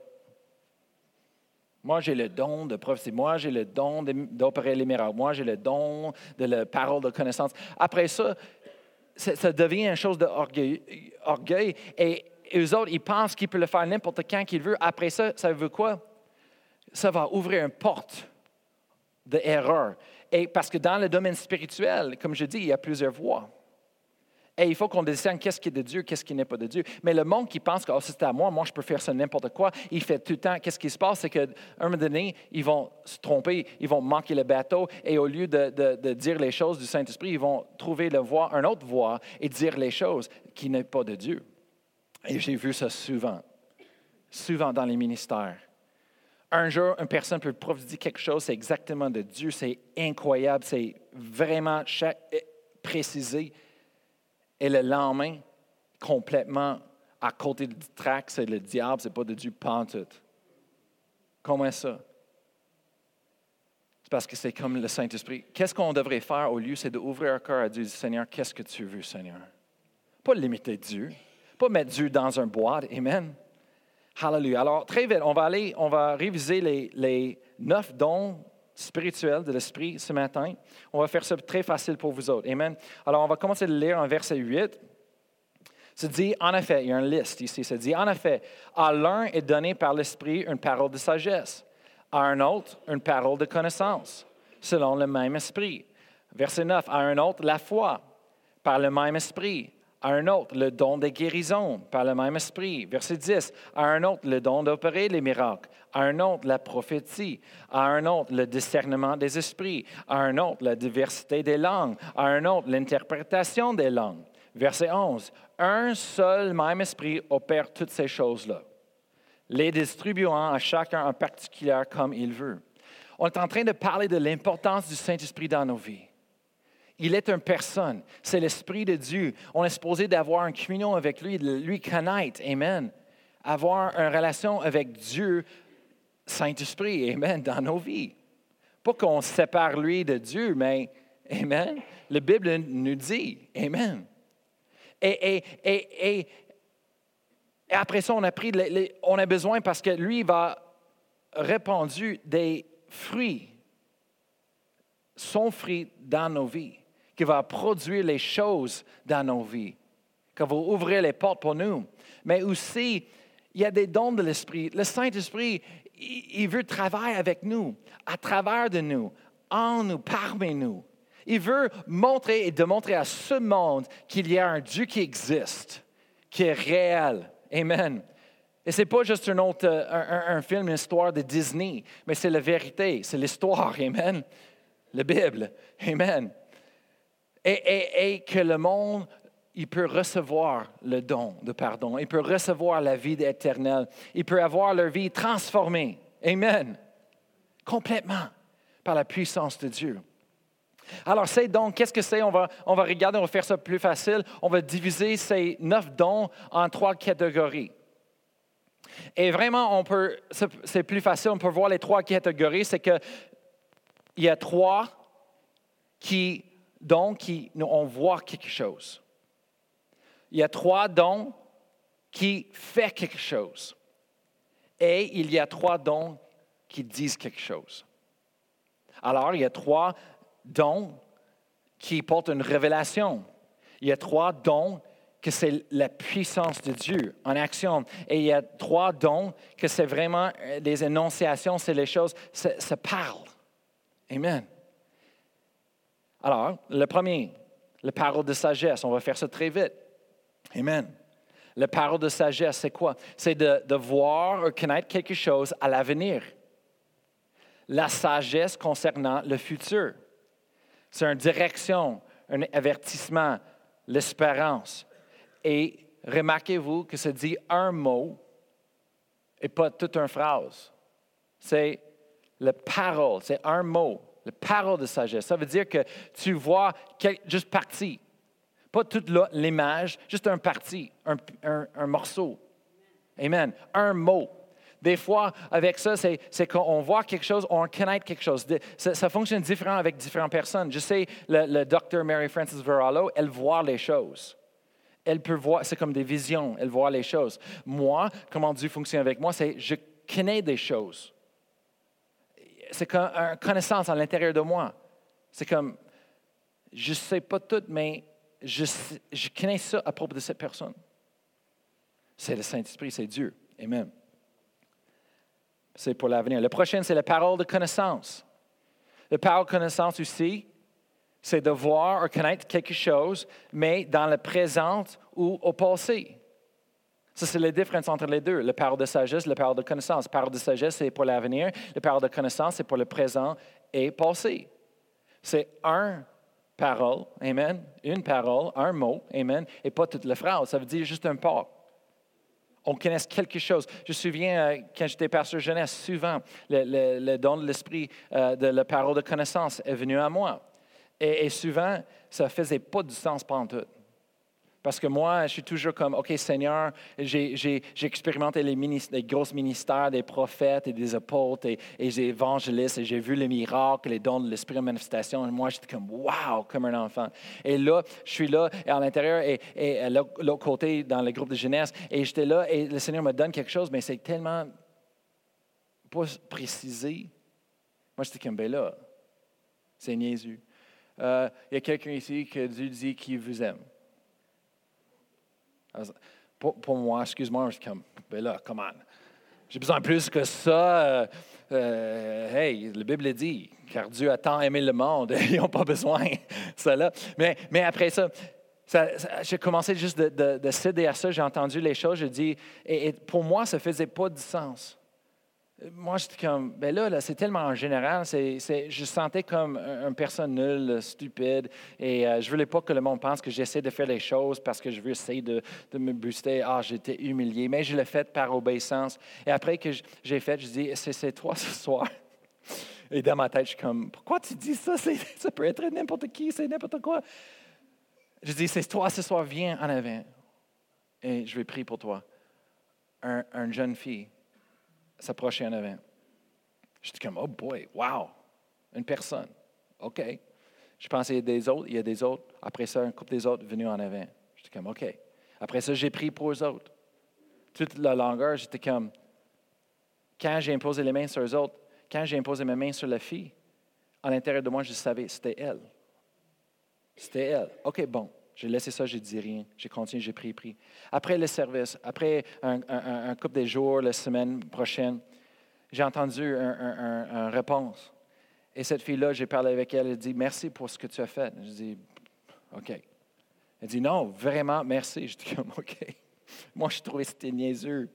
Moi, j'ai le don de prophétie. Moi, j'ai le don d'opérer les miracles. Moi, j'ai le don de la parole de connaissance. Après ça, ça, devient une chose d'orgueil. Orgueil, et eux autres, ils pensent qu'ils peuvent le faire n'importe quand qu'ils veulent. Après ça, ça veut quoi? Ça va ouvrir une porte d'erreur. Et parce que dans le domaine spirituel, comme je dis, il y a plusieurs voies. Et il faut qu'on discerne qu'est-ce qui est de Dieu, qu'est-ce qui n'est pas de Dieu. Mais le monde qui pense que oh, c'est à moi, moi je peux faire ça n'importe quoi, il fait tout le temps. Qu'est-ce qui se passe? C'est qu'à un moment donné, ils vont se tromper, ils vont manquer le bateau et au lieu de, dire les choses du Saint-Esprit, ils vont trouver le voie, un autre voie et dire les choses qui n'est pas de Dieu. Et j'ai vu ça souvent, souvent dans les ministères. Un jour, une personne peut prophétiser quelque chose, c'est exactement de Dieu, c'est incroyable, c'est vraiment précisé et le lendemain, complètement à côté du trac, c'est le diable, c'est pas de Dieu pantoute. Comment ça? C'est parce que c'est comme le Saint-Esprit. Qu'est-ce qu'on devrait faire au lieu, c'est d'ouvrir un cœur à Dieu et dire, Seigneur, qu'est-ce que tu veux, Seigneur? Pas limiter Dieu, pas mettre Dieu dans un boîte, Amen. Hallelujah. Alors, très vite, on va aller, on va réviser les, les neuf dons spirituels de l'Esprit ce matin. On va faire ça très facile pour vous autres. Amen. Alors, on va commencer de lire en verset 8. Ça dit, en effet, il y a une liste ici. Ça dit, en effet, à l'un est donné par l'Esprit une parole de sagesse, à un autre une parole de connaissance, selon le même Esprit. Verset 9, à un autre la foi, par le même Esprit à un autre le don de guérison par le même esprit. Verset 10, à un autre le don d'opérer les miracles, à un autre la prophétie, à un autre le discernement des esprits, à un autre la diversité des langues, à un autre l'interprétation des langues. Verset 11, un seul même esprit opère toutes ces choses-là, les distribuant à chacun en particulier comme il veut. On est en train de parler de l'importance du Saint-Esprit dans nos vies. Il est une personne. C'est l'Esprit de Dieu. On est supposé d'avoir une communion avec lui, de lui connaître. Amen. Avoir une relation avec Dieu, Saint-Esprit. Amen. Dans nos vies. Pas qu'on sépare lui de Dieu, mais Amen. La Bible nous dit Amen. Et, et, après ça, on a, pris, on a besoin parce que lui va répandre des fruits, son fruit dans nos vies qui va produire les choses dans nos vies, qui va ouvrir les portes pour nous. Mais aussi, il y a des dons de l'Esprit. Le Saint-Esprit, il veut travailler avec nous, à travers de nous, en nous, parmi nous. Il veut montrer et démontrer à ce monde qu'il y a un Dieu qui existe, qui est réel. Amen. Et ce n'est pas juste un, autre, un, un, film, une histoire de Disney, mais c'est la vérité, c'est l'histoire. Amen. La Bible. Amen et, que le monde, il peut recevoir le don de pardon, il peut recevoir la vie éternelle, il peut avoir leur vie transformée. Amen. Complètement par la puissance de Dieu. Alors, ces dons, qu'est-ce que c'est? On va, on va regarder, on va faire ça plus facile. On va diviser ces neuf dons en trois catégories. Et vraiment, on peut, c'est plus facile, on peut voir les trois catégories. C'est qu'il y a trois qui dons qui on voit quelque chose. Il y a trois dons qui font quelque chose. Et il y a trois dons qui disent quelque chose. Alors, il y a trois dons qui portent une révélation. Il y a trois dons que c'est la puissance de Dieu en action. Et il y a trois dons que c'est vraiment des énonciations, c'est les choses, ça parle. Amen. Alors, le premier, le parole de sagesse. On va faire ça très vite. Amen. Le parole de sagesse, c'est quoi? C'est de, voir ou connaître quelque chose à l'avenir. La sagesse concernant le futur. C'est une direction, un avertissement, l'espérance. Et remarquez-vous que ça dit un mot et pas toute une phrase. C'est la parole, c'est un mot. La parole de sagesse. Ça veut dire que tu vois juste partie. Pas toute l'image, juste un parti, un, morceau. Amen. Un mot. Des fois, avec ça, c'est qu'on voit quelque chose, on connaît quelque chose. Ça, fonctionne différent avec différentes personnes. Je sais, le, docteur Mary Frances Verallo, elle voit les choses. Elle peut voir, c'est comme des visions, elle voit les choses. Moi, comment Dieu fonctionne avec moi, c'est je connais des choses c'est comme une connaissance à l'intérieur de moi. C'est comme, je ne sais pas tout, mais je, connais ça à propos de cette personne. C'est le Saint-Esprit, c'est Dieu. Amen. C'est pour l'avenir. Le prochain, c'est la parole de connaissance. La parole de connaissance aussi, c'est de voir ou connaître quelque chose, mais dans le présent ou au passé. Ça, c'est la différence entre les deux. Le parole de sagesse, le parole de connaissance. Le parole de sagesse, c'est pour l'avenir. Le parole de connaissance, c'est pour le présent et passé. C'est un parole, amen, une parole, un mot, amen, et pas toute la phrase. Ça veut dire juste un pas. On connaît quelque chose. Je me souviens, euh, quand j'étais pasteur jeunesse, souvent, le, don de l'esprit euh, de la parole de connaissance est venu à moi. Et, et souvent, ça ne faisait pas du sens pendant tout. Parce que moi, je suis toujours comme, OK, Seigneur, j'ai expérimenté les, les, gros ministères des prophètes et des apôtres et, des évangélistes et j'ai vu les miracles, les dons de l'esprit en manifestation. Et moi, j'étais comme, wow, comme un enfant. Et là, je suis là et à l'intérieur et, et à l'autre côté dans le groupe de jeunesse et j'étais là et le Seigneur me donne quelque chose, mais c'est tellement pas précisé. Moi, j'étais comme, ben là, c'est niaiseux. Euh, il y a quelqu'un ici que Dieu dit qu'il vous aime. Pour, moi, excuse-moi, je suis comme, ben là, comment? J'ai besoin plus que ça. Euh, euh, hey, la Bible dit, car Dieu a tant aimé le monde, ils n'ont pas besoin de cela. Mais, mais après ça, j'ai commencé juste de, céder à ça, j'ai entendu les choses, je dis, et, pour moi, ça ne faisait pas de sens moi, j'étais comme, ben là, c'est tellement en général, c'est, je sentais comme une personne nulle, stupide, et euh, je voulais pas que le monde pense que j'essaie de faire les choses parce que je veux essayer de, me booster. Ah, j'étais humilié, mais je l'ai fait par obéissance. Et après que j'ai fait, je dis, c'est, toi ce soir. Et dans ma tête, je suis comme, pourquoi tu dis ça? ça peut être n'importe qui, c'est n'importe quoi. Je dis, c'est toi ce soir, viens en avant. Et je vais prier pour toi. Un, une jeune fille s'approcher en avant. J'étais comme, oh boy, wow, une personne. OK. Je pensais des autres, il y a des autres. Après ça, un couple des autres venus en avant. J'étais comme, OK. Après ça, j'ai pris pour eux autres. Toute la longueur, j'étais comme, quand j'ai imposé les mains sur eux autres, quand j'ai imposé mes mains sur la fille, à l'intérieur de moi, je savais, c'était elle. C'était elle. OK, bon. J'ai laissé ça, j'ai dit rien. J'ai continué, j'ai pris, pris. Après le service, après un, couple de jours, la semaine prochaine, j'ai entendu une réponse. Et cette fille-là, j'ai parlé avec elle, elle dit Merci pour ce que tu as fait. Je dis OK. Elle dit Non, vraiment, merci. Je dis OK. Moi, je trouvais que c'était niaiseux,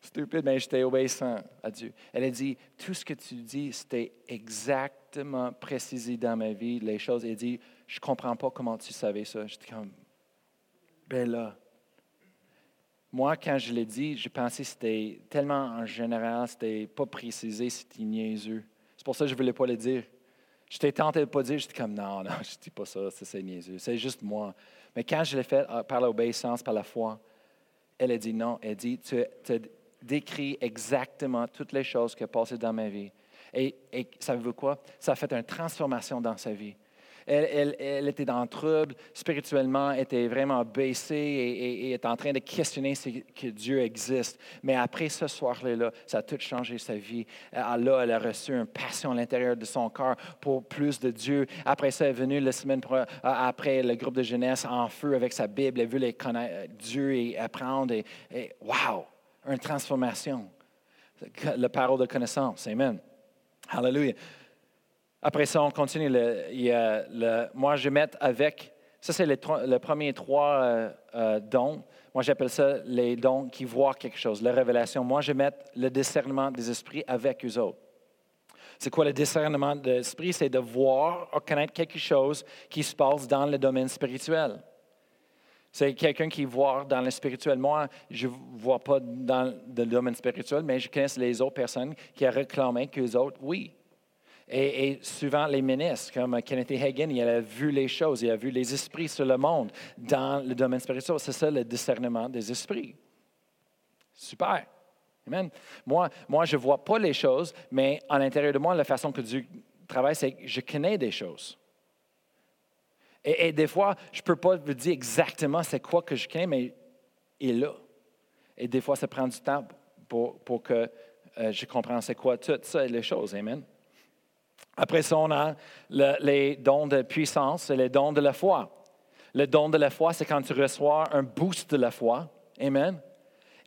stupide, mais j'étais obéissant à Dieu. Elle a dit Tout ce que tu dis, c'était exactement précisé dans ma vie, les choses. Elle dit je ne comprends pas comment tu savais ça. J'étais comme, ben là. Moi, quand je l'ai dit, j'ai pensé que c'était tellement en général, c'était pas précisé, c'était niaiseux. C'est pour ça que je ne voulais pas le dire. J'étais tenté de ne pas dire, j'étais comme, non, non, je ne dis pas ça, c'est niaiseux. C'est juste moi. Mais quand je l'ai fait euh, par l'obéissance, par la foi, elle a dit non. Elle dit, tu as décrit exactement toutes les choses qui ont passé dans ma vie. Et, et ça veut quoi? Ça a fait une transformation dans sa vie elle, était dans le trouble, spirituellement, était vraiment baissée et, est en train de questionner si que Dieu existe. Mais après ce soir-là, ça a tout changé sa vie. Là, elle a reçu une passion à l'intérieur de son cœur pour plus de Dieu. Après ça, elle est venue la semaine après le groupe de jeunesse en feu avec sa Bible. Elle a vu les connaître Dieu et apprendre. Et, et wow, une transformation. La parole de connaissance. Amen. Hallelujah. Après ça, on continue. Le, moi, je vais avec, ça c'est le, premier trois euh, euh, dons. Moi, j'appelle ça les dons qui voient quelque chose, la révélation. Moi, je vais le discernement des esprits avec eux autres. C'est quoi le discernement des esprits? C'est de voir ou connaître quelque chose qui se passe dans le domaine spirituel. C'est quelqu'un qui voit dans le spirituel. Moi, je ne vois pas dans le domaine spirituel, mais je connais les autres personnes qui ont réclamé qu'eux autres, oui, et, souvent, les ministres, comme Kenneth Hagin, il a vu les choses, il a vu les esprits sur le monde dans le domaine spirituel. C'est ça le discernement des esprits. Super. Amen. Moi, moi je ne vois pas les choses, mais à l'intérieur de moi, la façon que Dieu travaille, c'est que je connais des choses. Et, des fois, je ne peux pas vous dire exactement c'est quoi que je connais, mais il est là. Et des fois, ça prend du temps pour, pour que euh, je comprenne c'est quoi toutes ça les choses. Amen. Après ça, on a les dons de puissance et les dons de la foi. Le don de la foi, c'est quand tu reçois un boost de la foi. Amen.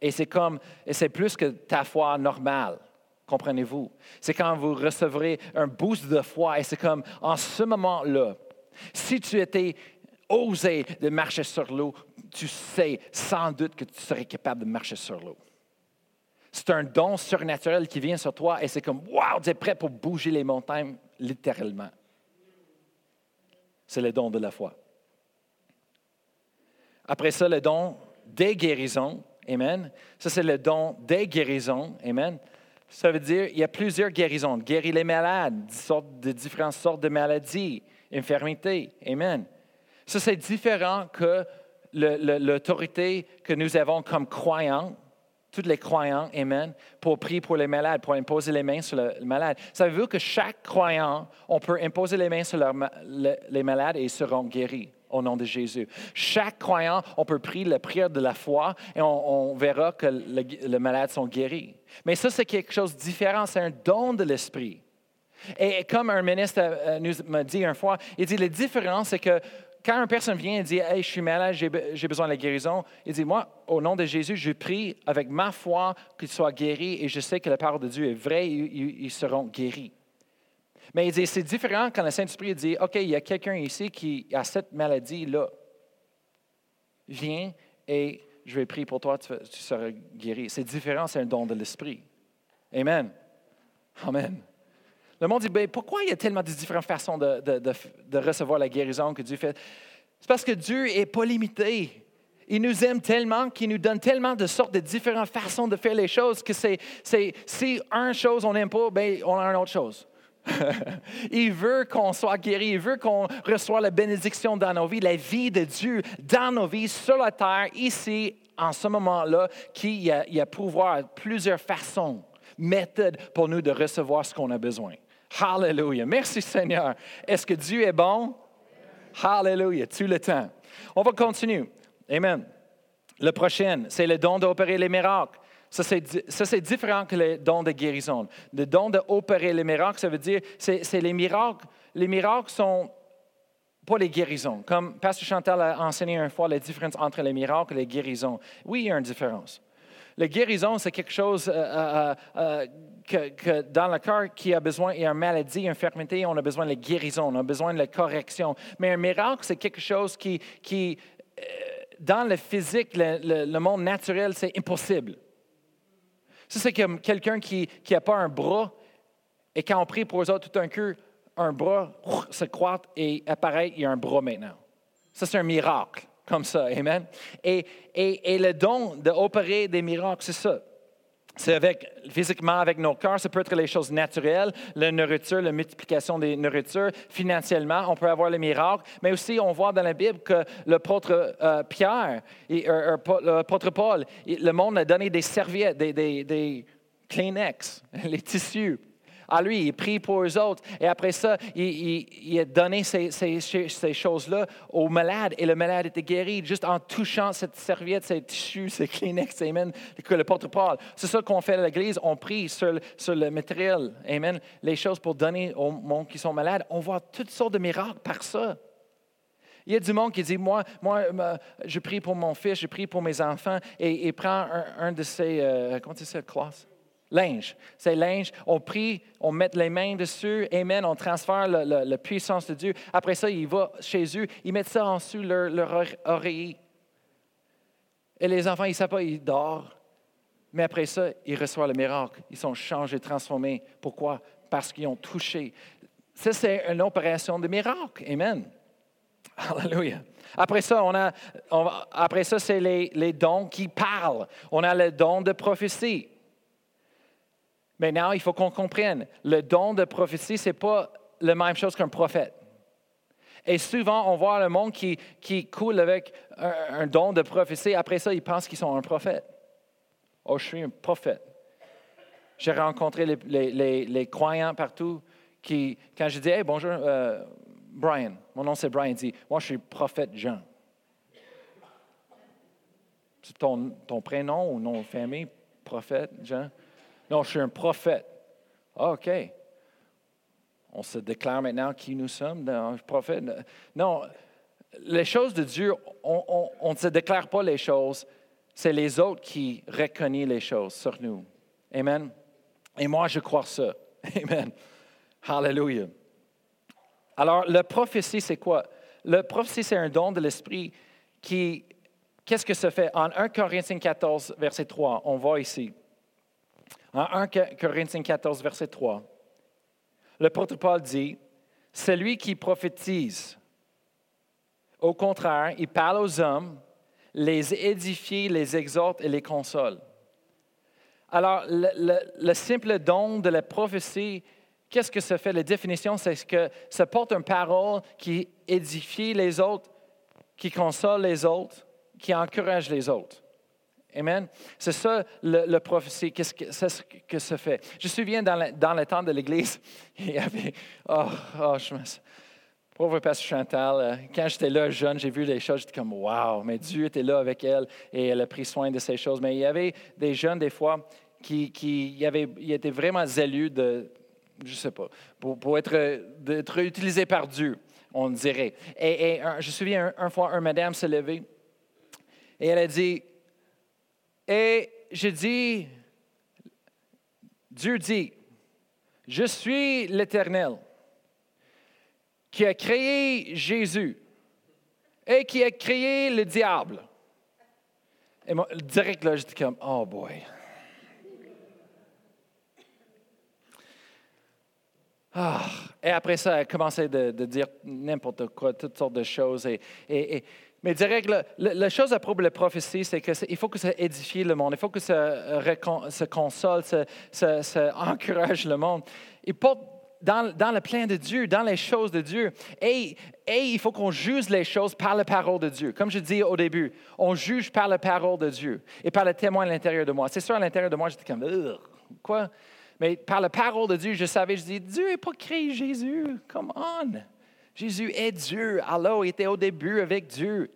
Et c'est comme, et c'est plus que ta foi normale. Comprenez-vous? C'est quand vous recevrez un boost de foi et c'est comme en ce moment-là, si tu étais osé de marcher sur l'eau, tu sais sans doute que tu serais capable de marcher sur l'eau. C'est un don surnaturel qui vient sur toi et c'est comme, wow, tu es prêt pour bouger les montagnes, littéralement. C'est le don de la foi. Après ça, le don des guérisons. Amen. Ça, c'est le don des guérisons. Amen. Ça veut dire il y a plusieurs guérisons. Guérir les malades, de différentes sortes de maladies, infirmités. Amen. Ça, c'est différent que l'autorité que nous avons comme croyants, tous les croyants, Amen, pour prier pour les malades, pour imposer les mains sur le le malade. Savez-vous que chaque croyant, on peut imposer les mains sur les malades et ils seront guéris au nom de Jésus. Chaque croyant, on peut prier la prière de la foi et on, verra que le, le malade sont guéris. Mais ça, c'est quelque chose de différent, c'est un don de l'Esprit. Et comme un ministre euh, nous m'a dit une fois, il dit, la différence, c'est que quand une personne vient et dit, hey, je suis malade, j'ai be- j'ai besoin de la guérison, il dit, moi, au nom de Jésus, je prie avec ma foi qu'il soit guéri et je sais que la parole de Dieu est vraie, ils, ils- seront guéris. Mais il dit, c'est différent quand le Saint-Esprit dit, OK, il y a quelqu'un ici qui a cette maladie-là. Viens et je vais prier pour toi, tu seras guéri. C'est différent, c'est un don de l'Esprit. Amen. Amen. Le monde dit, ben, pourquoi il y a tellement de différentes façons de, de- de- recevoir la guérison que Dieu fait? C'est parce que Dieu n'est pas limité. Il nous aime tellement qu'il nous donne tellement de sortes de différentes façons de faire les choses que c'est, c'est- si une chose on n'aime pas, ben, on a une autre chose. il veut qu'on soit guéri, il veut qu'on reçoive la bénédiction dans nos vies, la vie de Dieu dans nos vies, sur la terre, ici, en ce moment-là, qu'il y a, il y a pouvoir, plusieurs façons, méthodes pour nous de recevoir ce qu'on a besoin. Hallelujah. Merci Seigneur. Est-ce que Dieu est bon? Hallelujah. Tout le temps. On va continuer. Amen. Le prochain, c'est le don d'opérer les miracles. Ça, c'est, différent que le don de guérison. Le don d'opérer les miracles, ça veut dire, c'est les miracles. Les miracles sont pas les guérisons. Comme Pasteur Chantal a enseigné une fois la différence entre les miracles et les guérisons. Oui, il y a une différence. La guérison, c'est quelque chose euh, euh, euh, que, dans le cœur qui a besoin, il y a une maladie, une infirmité, on a besoin de la guérison, on a besoin de la correction. Mais un miracle, c'est quelque chose qui, qui euh, dans le physique, le, monde naturel, c'est impossible. Ça, c'est comme quelqu'un qui n'a pas un bras, et quand on prie pour eux autres, tout d'un coup, un bras se croît et apparaît, il y a un bras maintenant. Ça, c'est un miracle, comme ça. Amen. Et, et, et le don d'opérer des miracles, c'est ça. C'est avec, physiquement avec nos cœurs, ça peut être les choses naturelles, la nourriture, la multiplication des nourritures. Financièrement, on peut avoir les miracles. Mais aussi, on voit dans la Bible que l'apôtre euh, Pierre, et, euh, euh, l'apôtre Paul, le monde a donné des serviettes, des, des, des Kleenex, les tissus. À lui, il prie pour eux autres. Et après ça, il, il- a donné ces, choses-là au malade. Et le malade était guéri juste en touchant cette serviette, ces tissus, ces Kleenex. Amen. Que l'apôtre Paul. C'est ça qu'on fait à l'Église. On prie sur, le- le matériel. Amen. Les choses pour donner aux monde qui sont malades. On voit toutes sortes de miracles par ça. Il y a du monde qui dit, moi, moi je prie pour mon fils, je prie pour mes enfants, et il prend un, de ces, euh, comment tu dis ça, cloths? Linge. C'est linge. On prie, on met les mains dessus. Amen. On transfère la puissance de Dieu. Après ça, il va chez eux. Ils mettent ça en dessous leur, leur ore- oreiller. Et les enfants, ils ne savent pas, ils dorment. Mais après ça, ils reçoivent le miracle. Ils sont changés, transformés. Pourquoi? Parce qu'ils ont touché. Ça, c'est une opération de miracle. Amen. Alléluia. Après ça, on a, après ça, c'est les, les dons qui parlent. On a le don de prophétie. Maintenant, il faut qu'on comprenne, le don de prophétie, ce n'est pas la même chose qu'un prophète. Et souvent, on voit le monde qui, qui coule avec un, don de prophétie. Après ça, ils pensent qu'ils sont un prophète. Oh, je suis un prophète. J'ai rencontré les, les- les- croyants partout qui, quand je dis, hey, bonjour, euh, Brian, mon nom c'est Brian, dit, moi je suis prophète Jean. C'est ton, ton prénom ou nom de famille, prophète Jean? Non, je suis un prophète. Ah, OK. On se déclare maintenant qui nous sommes, un prophète. Non, les choses de Dieu, on ne se déclare pas les choses, c'est les autres qui reconnaissent les choses sur nous. Amen. Et moi, je crois ça. Amen. Hallelujah. Alors, la prophétie, c'est quoi? La prophétie, c'est un don de l'Esprit qui, qu'est-ce que ça fait? En 1 Corinthiens 14, verset 3, on voit ici. En 1 Corinthiens 14, verset 3, l'apôtre Paul dit, celui qui prophétise, au contraire, il parle aux hommes, les édifie, les exhorte et les console. Alors, le, le- le simple don de la prophétie, qu'est-ce que ça fait? La définition, c'est que ça porte une parole qui édifie les autres, qui console les autres qui encourage les autres. Amen. C'est ça le, prophétie, qu'est-ce que, c'est ce que ça fait. Je me souviens dans le, dans le temps de l'Église, il y avait, oh, oh je me, pauvre Pasteur Chantal, euh, quand j'étais là jeune, j'ai vu les choses, j'étais comme, wow, mais Dieu était là avec elle et elle a pris soin de ces choses. Mais il y avait des jeunes, des fois, qui, qui avaient, étaient vraiment zélus de, je sais pas, pour, pour être, utilisés par Dieu, on dirait. Et, je me souviens, un, fois, un madame s'est levée et elle a dit, et je dis, Dieu dit, je suis l'Éternel qui a créé Jésus et qui a créé le diable. Et moi, direct là, j'étais comme, oh boy. Ah. Et après ça, elle a commencé de, dire n'importe quoi, toutes sortes de choses. et, mais direct, la, chose à propos de la prophétie, c'est qu'il faut que ça édifie le monde, il faut que ça, se console, ça, encourage le monde. Il porte dans, dans, le plan de Dieu, dans les choses de Dieu. Et, et il faut qu'on juge les choses par la parole de Dieu. Comme je dis au début, on juge par la parole de Dieu et par le témoin à l'intérieur de moi. C'est sûr, à l'intérieur de moi, j'étais comme, quoi? Mais par la parole de Dieu, je savais, je dis, Dieu n'a pas créé Jésus. Come on. Jésus est Dieu. Alors, il était au début avec Dieu.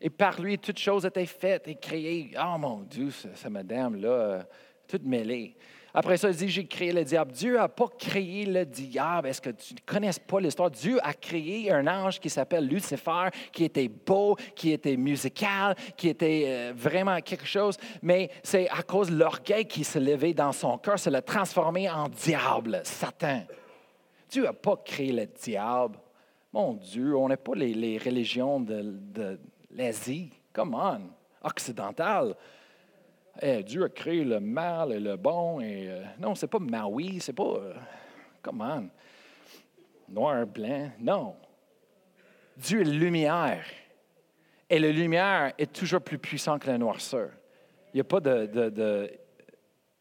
Et par lui, toutes choses étaient faites et créées. Oh mon Dieu, ça, madame-là, euh, toute mêlée. Après ça, il dit, j'ai créé le diable. Dieu n'a pas créé le diable. Est-ce que tu ne connais pas l'histoire? Dieu a créé un ange qui s'appelle Lucifer, qui était beau, qui était musical, qui était euh, vraiment quelque chose. Mais c'est à cause de l'orgueil qui s'est levé dans son cœur, ça l'a transformé en diable, Satan. Dieu n'a pas créé le diable. Mon Dieu, on n'est pas les, religions de, l'Asie. Come on, occidental. Eh, Dieu a créé le mal et le bon. Et, euh, non, c'est pas Maui, c'est pas. Euh, come on. Noir, blanc. Non. Dieu est lumière. Et la lumière est toujours plus puissante que la noirceur. Il n'y a pas de,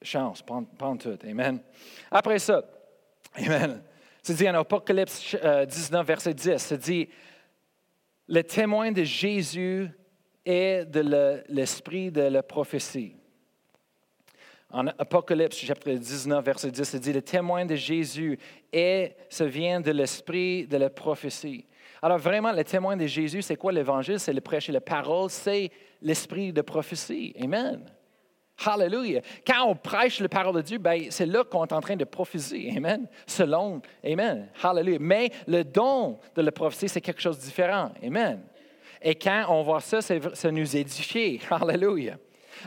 chance, pas, tout. Amen. Après ça, Amen. C'est dit en Apocalypse 19, euh, verset 10, c'est dit, le témoin de Jésus est de l'esprit de la prophétie. En Apocalypse chapitre 19, verset 10, c'est dit, le témoin de Jésus est, ça vient de l'esprit de la prophétie. Alors vraiment, le témoin de Jésus, c'est quoi l'évangile? C'est le prêcher la parole, c'est l'esprit de prophétie. Amen. Hallelujah. Quand on prêche la parole de Dieu, ben, c'est là qu'on est en train de prophétiser. Amen. Selon. Amen. Hallelujah. Mais le don de la prophétie, c'est quelque chose de différent. Amen. Et quand on voit ça, ça nous édifie. Hallelujah.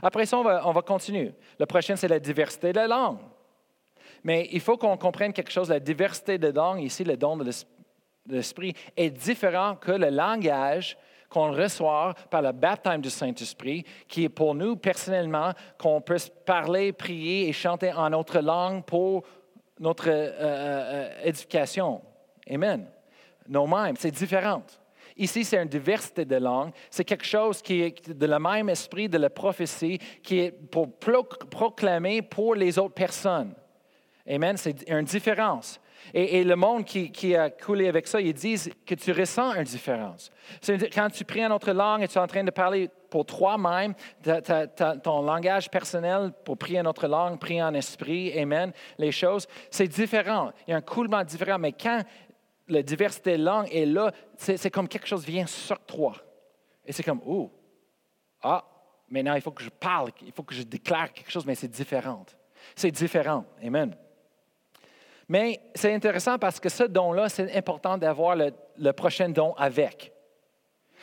Après ça, on va, on va continuer. Le prochain, c'est la diversité de langue. Mais il faut qu'on comprenne quelque chose. La diversité de langue, ici, le don de l'esprit, est différent que le langage qu'on reçoit par le baptême du Saint-Esprit, qui est pour nous personnellement qu'on peut parler, prier et chanter en notre langue pour notre euh, euh, éducation. Amen. Nous-mêmes, c'est différent. Ici, c'est une diversité de langues. C'est quelque chose qui est de le même esprit de la prophétie, qui est pour proclamer pour les autres personnes. Amen. C'est une différence. Et, le monde qui, a coulé avec ça, ils disent que tu ressens une différence. Quand tu pries en autre langue et tu es en train de parler pour toi-même, ton langage personnel pour prier en autre langue, prier en esprit, amen, les choses, c'est différent. Il y a un coulement différent. Mais quand la diversité de langue est là, c'est comme quelque chose vient sur toi. Et c'est comme, oh, ah, maintenant il faut que je parle, il faut que je déclare quelque chose, mais c'est différent. C'est différent. Amen. Mais c'est intéressant parce que ce don-là, c'est important d'avoir le, prochain don avec.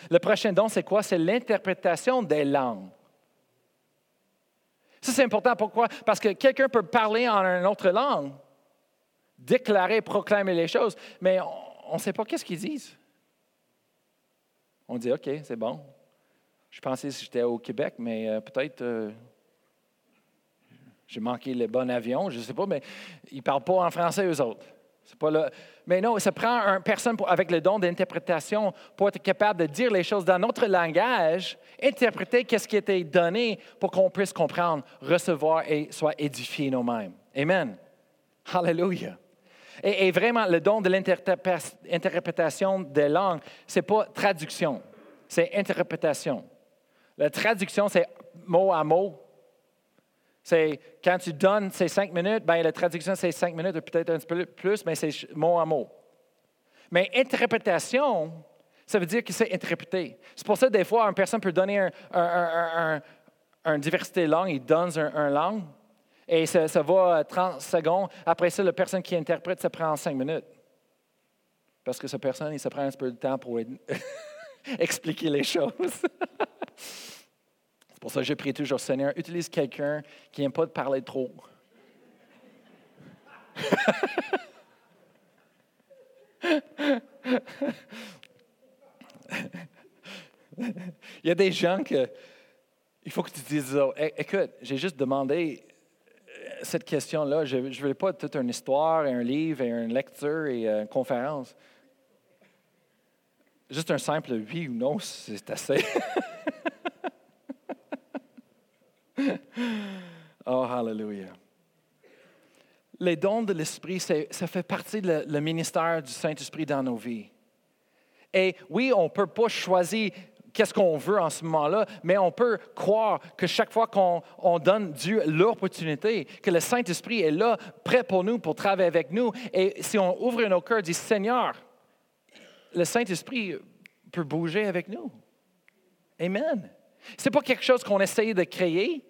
Le prochain don, c'est quoi? C'est l'interprétation des langues. Ça, c'est important. Pourquoi? Parce que quelqu'un peut parler en une autre langue, déclarer, proclamer les choses, mais on ne sait pas qu'est-ce qu'ils disent. On dit, OK, c'est bon. Je pensais que j'étais au Québec, mais euh, peut-être euh, j'ai manqué le bon avion, je ne sais pas, mais ils ne parlent pas en français, eux autres. Pas là. Mais non, ça prend une personne avec le don d'interprétation pour être capable de dire les choses dans notre langage, interpréter qu'est-ce qui été donné pour qu'on puisse comprendre, recevoir et soit édifié nous-mêmes. Amen. Hallelujah. Et, et, vraiment, le don de l'interprétation des langues, ce n'est pas traduction, c'est interprétation. La traduction, c'est mot à mot. C'est quand tu donnes ces cinq minutes, ben, la traduction, c'est cinq minutes, peut-être un petit peu plus, mais c'est mot à mot. Mais interprétation, ça veut dire qu'il sait interpréter. C'est pour ça que des fois, une personne peut donner un, une diversité langue, il donne un, langue, et ça, va 30 secondes. Après ça, la personne qui interprète, ça prend cinq minutes. Parce que cette personne, il se prend un peu de temps pour expliquer les choses. pour ça je prie toujours, Seigneur, utilise quelqu'un qui n'aime pas de parler trop. Il y a des gens que il faut que tu dises, oh, écoute, j'ai juste demandé euh, cette question-là. Je ne veux pas toute une histoire, et un livre, et une lecture et une conférence. Juste un simple oui ou non, c'est assez. oh, hallelujah. Les dons de l'Esprit, ça fait partie du ministère du Saint-Esprit dans nos vies. Et oui, on ne peut pas choisir qu'est-ce qu'on veut en ce moment-là, mais on peut croire que chaque fois qu'on donne Dieu l'opportunité, que le Saint-Esprit est là, prêt pour nous, pour travailler avec nous. Et si on ouvre nos cœurs dit, Seigneur, le Saint-Esprit peut bouger avec nous. Amen. Ce n'est pas quelque chose qu'on essaye de créer.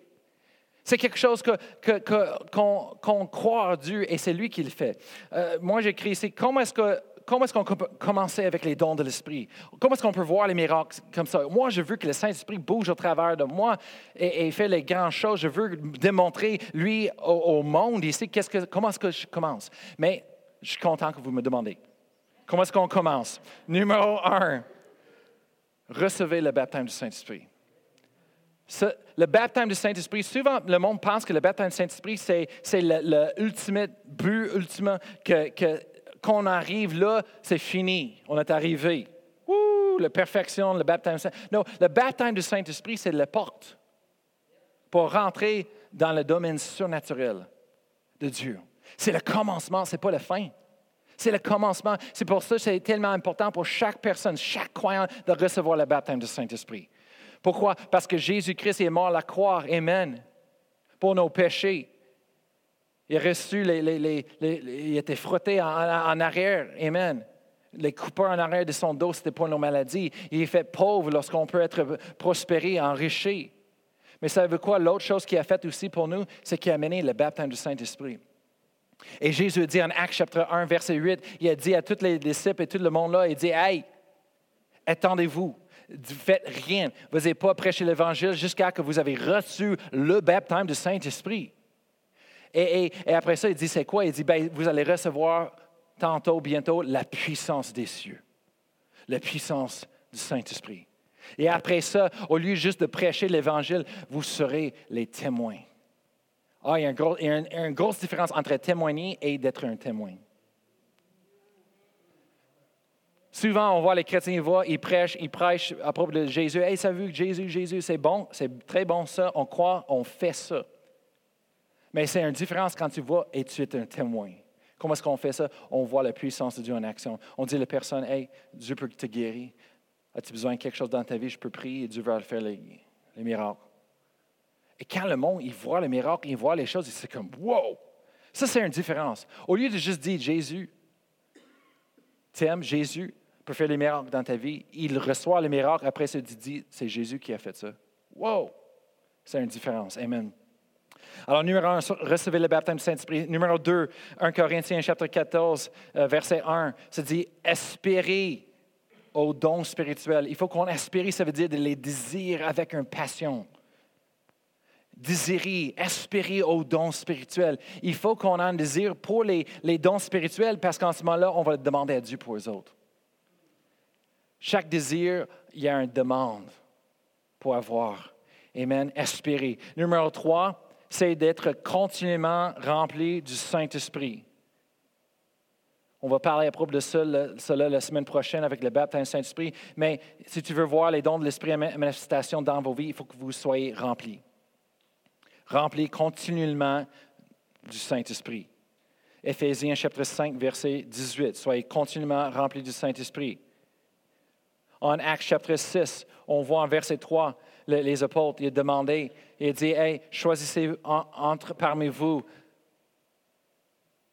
C'est quelque chose qu'on que, croit en Dieu et c'est lui qui le fait. Euh, moi, j'écris ici, comment est-ce que comment est-ce qu'on peut commencer avec les dons de l'Esprit? Comment est-ce qu'on peut voir les miracles comme ça? Moi, je veux que le Saint-Esprit bouge au travers de moi et, fait les grandes choses. Je veux démontrer, lui, au, monde ici, que, comment est-ce que je commence? Mais je suis content que vous me demandez. Comment est-ce qu'on commence? Numéro un, recevez le baptême du Saint-Esprit. Le baptême du Saint-Esprit, souvent le monde pense que le baptême du Saint-Esprit, c'est, l'ultime but, ultime, que, qu'on arrive là, c'est fini, on est arrivé. Ouh, la perfection, le baptême. Non, le baptême du Saint-Esprit, c'est la porte pour rentrer dans le domaine surnaturel de Dieu. C'est le commencement, ce n'est pas la fin. C'est le commencement. C'est pour ça que c'est tellement important pour chaque personne, chaque croyant, de recevoir le baptême du Saint-Esprit. Pourquoi? Parce que Jésus-Christ est mort à la croix. Amen. Pour nos péchés. Il a reçu, les, il était frotté en, arrière. Amen. Les coupeurs en arrière de son dos, ce n'était pas nos maladies. Il est fait pauvre lorsqu'on peut être prospéré, enrichi. Mais savez-vous quoi? L'autre chose qu'il a fait aussi pour nous, c'est qu'il a amené le baptême du Saint-Esprit. Et Jésus dit en Actes chapitre 1, verset 8, il a dit à tous les disciples et tout le monde là, il dit, Hey, attendez-vous, faites rien. Vous n'avez pas prêché l'Évangile jusqu'à ce que vous avez reçu le baptême du Saint-Esprit. Et, après ça, il dit, c'est quoi? Il dit, ben, vous allez recevoir tantôt, bientôt, la puissance des cieux, la puissance du Saint-Esprit. Et après ça, au lieu juste de prêcher l'Évangile, vous serez les témoins. Ah, il y a, une, grosse différence entre témoigner et d'être un témoin. Souvent, on voit les chrétiens, ils prêchent, ils prêchent à propos de Jésus. Hey, ça vu que Jésus, Jésus, c'est bon, c'est très bon ça, on croit, on fait ça. Mais c'est une différence quand tu vois et tu es un témoin. Comment est-ce qu'on fait ça? On voit la puissance de Dieu en action. On dit à la personne, hey, Dieu peut te guérir. As-tu besoin de quelque chose dans ta vie? Je peux prier et Dieu va faire les, miracles. Et quand le monde, il voit les miracles, il voit les choses, c'est comme, wow! Ça, c'est une différence. Au lieu de juste dire Jésus, t'aimes Jésus peut faire les miracles dans ta vie, il reçoit les miracles, après il dit, c'est Jésus qui a fait ça. Wow! C'est une différence. Amen. Alors, numéro un, recevez le baptême du Saint-Esprit. Numéro deux, 1 Corinthiens chapitre 14, euh, verset 1, ça dit espérer aux dons spirituels. Il faut qu'on espère, ça veut dire de les désirer avec une passion. Désirer, espérer aux dons spirituels. Il faut qu'on ait un désir pour les, les dons spirituels parce qu'en ce moment-là, on va le demander à Dieu pour les autres. Chaque désir, il y a une demande pour avoir. Amen. Espérer. Numéro 3, c'est d'être continuellement rempli du Saint-Esprit. On va parler à propos de cela la semaine prochaine avec le baptême du Saint-Esprit. Mais si tu veux voir les dons de l'Esprit en manifestation dans vos vies, il faut que vous soyez remplis. Remplis continuellement du Saint-Esprit. Éphésiens chapitre 5, verset 18. Soyez continuellement remplis du Saint-Esprit. En Actes chapitre 6, on voit en verset 3, les, apôtres, il a demandé, il a dit, hey, choisissez entre parmi vous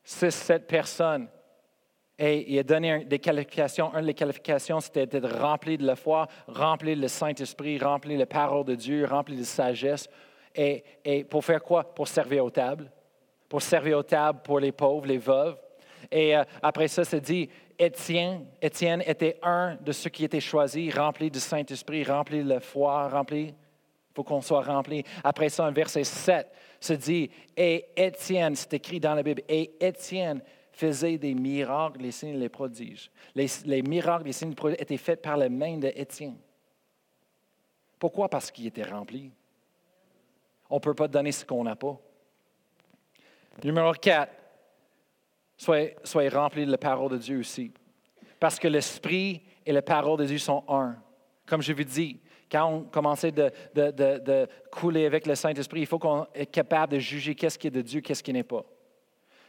six, sept personnes. Et il a donné des qualifications. Une des qualifications, c'était d'être rempli de la foi, rempli de le Saint-Esprit, rempli de la parole de Dieu, rempli de sagesse. Et, et pour faire quoi? Pour servir aux tables. Pour servir aux tables pour les pauvres, les veuves. Et euh, après ça, c'est dit, Étienne, Étienne était un de ceux qui étaient choisis, rempli du Saint-Esprit, rempli de la foi, rempli. Il faut qu'on soit rempli. Après ça, un verset 7 se dit, et Étienne, c'est écrit dans la Bible, et Étienne faisait des miracles, les signes les prodiges. Les, miracles, les signes les prodiges étaient faits par la main d'Étienne. Pourquoi? Parce qu'il était rempli. On ne peut pas donner ce qu'on n'a pas. Numéro 4, soyez, remplis de la parole de Dieu aussi. Parce que l'Esprit et la parole de Dieu sont un. Comme je vous dis, quand on commençait de, de, couler avec le Saint-Esprit, il faut qu'on soit capable de juger qu'est-ce qui est de Dieu, qu'est-ce qui n'est pas.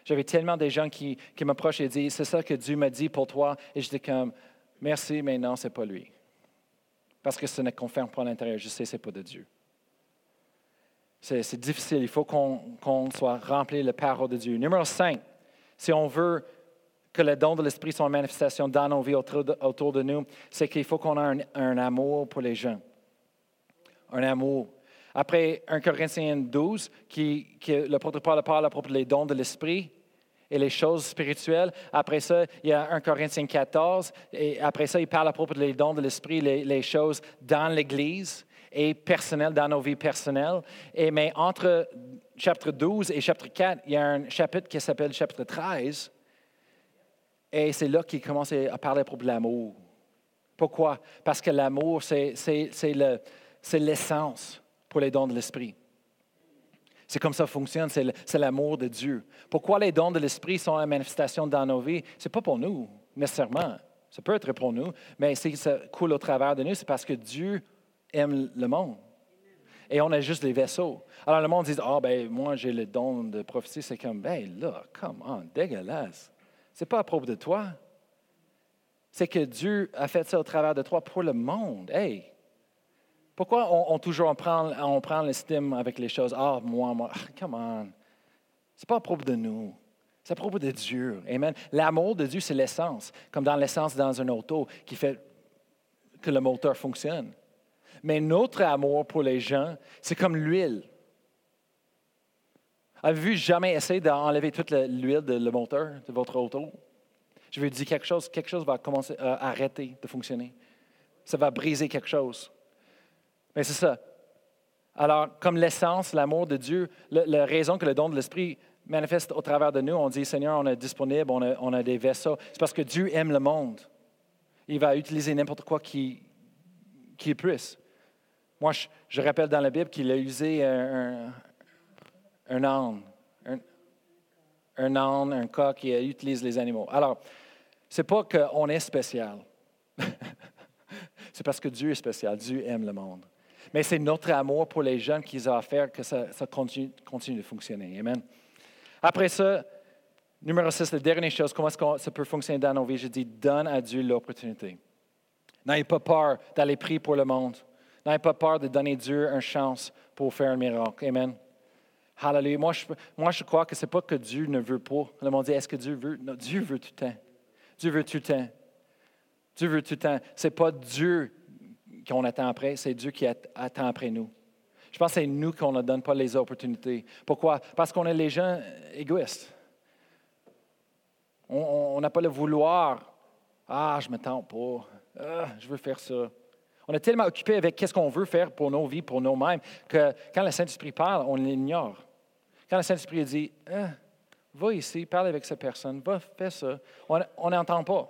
J'avais tellement de gens qui, qui m'approchent et disent, c'est ça que Dieu m'a dit pour toi. Et j'étais comme, merci, mais non, ce n'est pas lui. Parce que ce ne confirme pas l'intérieur. Je sais, ce n'est pas de Dieu. C'est difficile. Il faut qu'on soit rempli de la parole de Dieu. Numéro 5, si on veut que le don de l'Esprit soit une manifestation dans nos vies autour de, nous, c'est qu'il faut qu'on ait un, amour pour les gens. Un amour. Après 1 Corinthiens 12, qui, qui, le Paul parle à propos des dons de l'Esprit et les choses spirituelles. Après ça, il y a 1 Corinthiens 14, et après ça, il parle à propos des dons de l'Esprit, les, choses dans l'Église et personnel dans nos vies personnelles. Et, mais entre chapitre 12 et chapitre 4, il y a un chapitre qui s'appelle chapitre 13. Et c'est là qu'il commence à parler de l'amour. Pourquoi? Parce que l'amour, c'est, l'essence pour les dons de l'esprit. C'est comme ça fonctionne, c'est l'amour de Dieu. Pourquoi les dons de l'esprit sont la manifestation dans nos vies? Ce n'est pas pour nous, nécessairement. Ça peut être pour nous, mais si ça coule au travers de nous, c'est parce que Dieu aime le monde. Et on a juste des vaisseaux. Alors le monde dit, ah ben moi j'ai le don de prophétie. C'est comme, ben là, come on, dégueulasse. C'est pas à propos de toi. C'est que Dieu a fait ça au travers de toi pour le monde. Hey, pourquoi on, toujours on prend, on prend l'estime avec les choses? Ah, moi, moi, come on. C'est pas à propos de nous. C'est à propos de Dieu. Amen. L'amour de Dieu, c'est l'essence, comme dans l'essence dans un auto qui fait que le moteur fonctionne. Mais notre amour pour les gens, c'est comme l'huile. Avez-vous jamais essayé d'enlever toute l'huile de le moteur de votre auto? Je vais dire quelque chose, quelque chose va commencer à arrêter de fonctionner. Ça va briser quelque chose. Mais c'est ça. Alors, comme l'essence, l'amour de Dieu, la raison que le don de l'Esprit manifeste au travers de nous, on dit, Seigneur, on est disponible, on a, on a des vaisseaux. C'est parce que Dieu aime le monde. Il va utiliser n'importe quoi qui puisse. Moi, je, rappelle dans la Bible qu'il a usé un, un, âne, un, âne, un coq qui utilise les animaux. Alors, ce n'est pas qu'on est spécial. c'est parce que Dieu est spécial. Dieu aime le monde. Mais c'est notre amour pour les jeunes qui a à faire que ça, continue, continue, de fonctionner. Amen. Après ça, numéro 6, la dernière chose, comment est-ce que ça peut fonctionner dans nos vies? Je dis, donne à Dieu l'opportunité. N'ayez pas peur d'aller prier pour le monde. N'ayez pas peur de donner Dieu une chance pour faire un miracle. Amen. Hallelujah. Moi, je, crois que ce n'est pas que Dieu ne veut pas. Le monde dit, est-ce que Dieu veut? Non, Dieu veut tout le temps. Dieu veut tout le temps. Dieu veut tout le temps. Ce n'est pas Dieu qu'on attend après, c'est Dieu qui attend après nous. Je pense que c'est nous qu'on ne donne pas les opportunités. Pourquoi? Parce qu'on est les gens égoïstes. On n'a pas le vouloir. Ah, je ne me tente pas. Ah, je veux faire ça. On est tellement occupé avec qu'est-ce qu'on veut faire pour nos vies, pour nous-mêmes, que quand le Saint-Esprit parle, on l'ignore. Quand le Saint-Esprit dit, hein, va ici, parle avec cette personne, va, fais ça, on n'entend pas.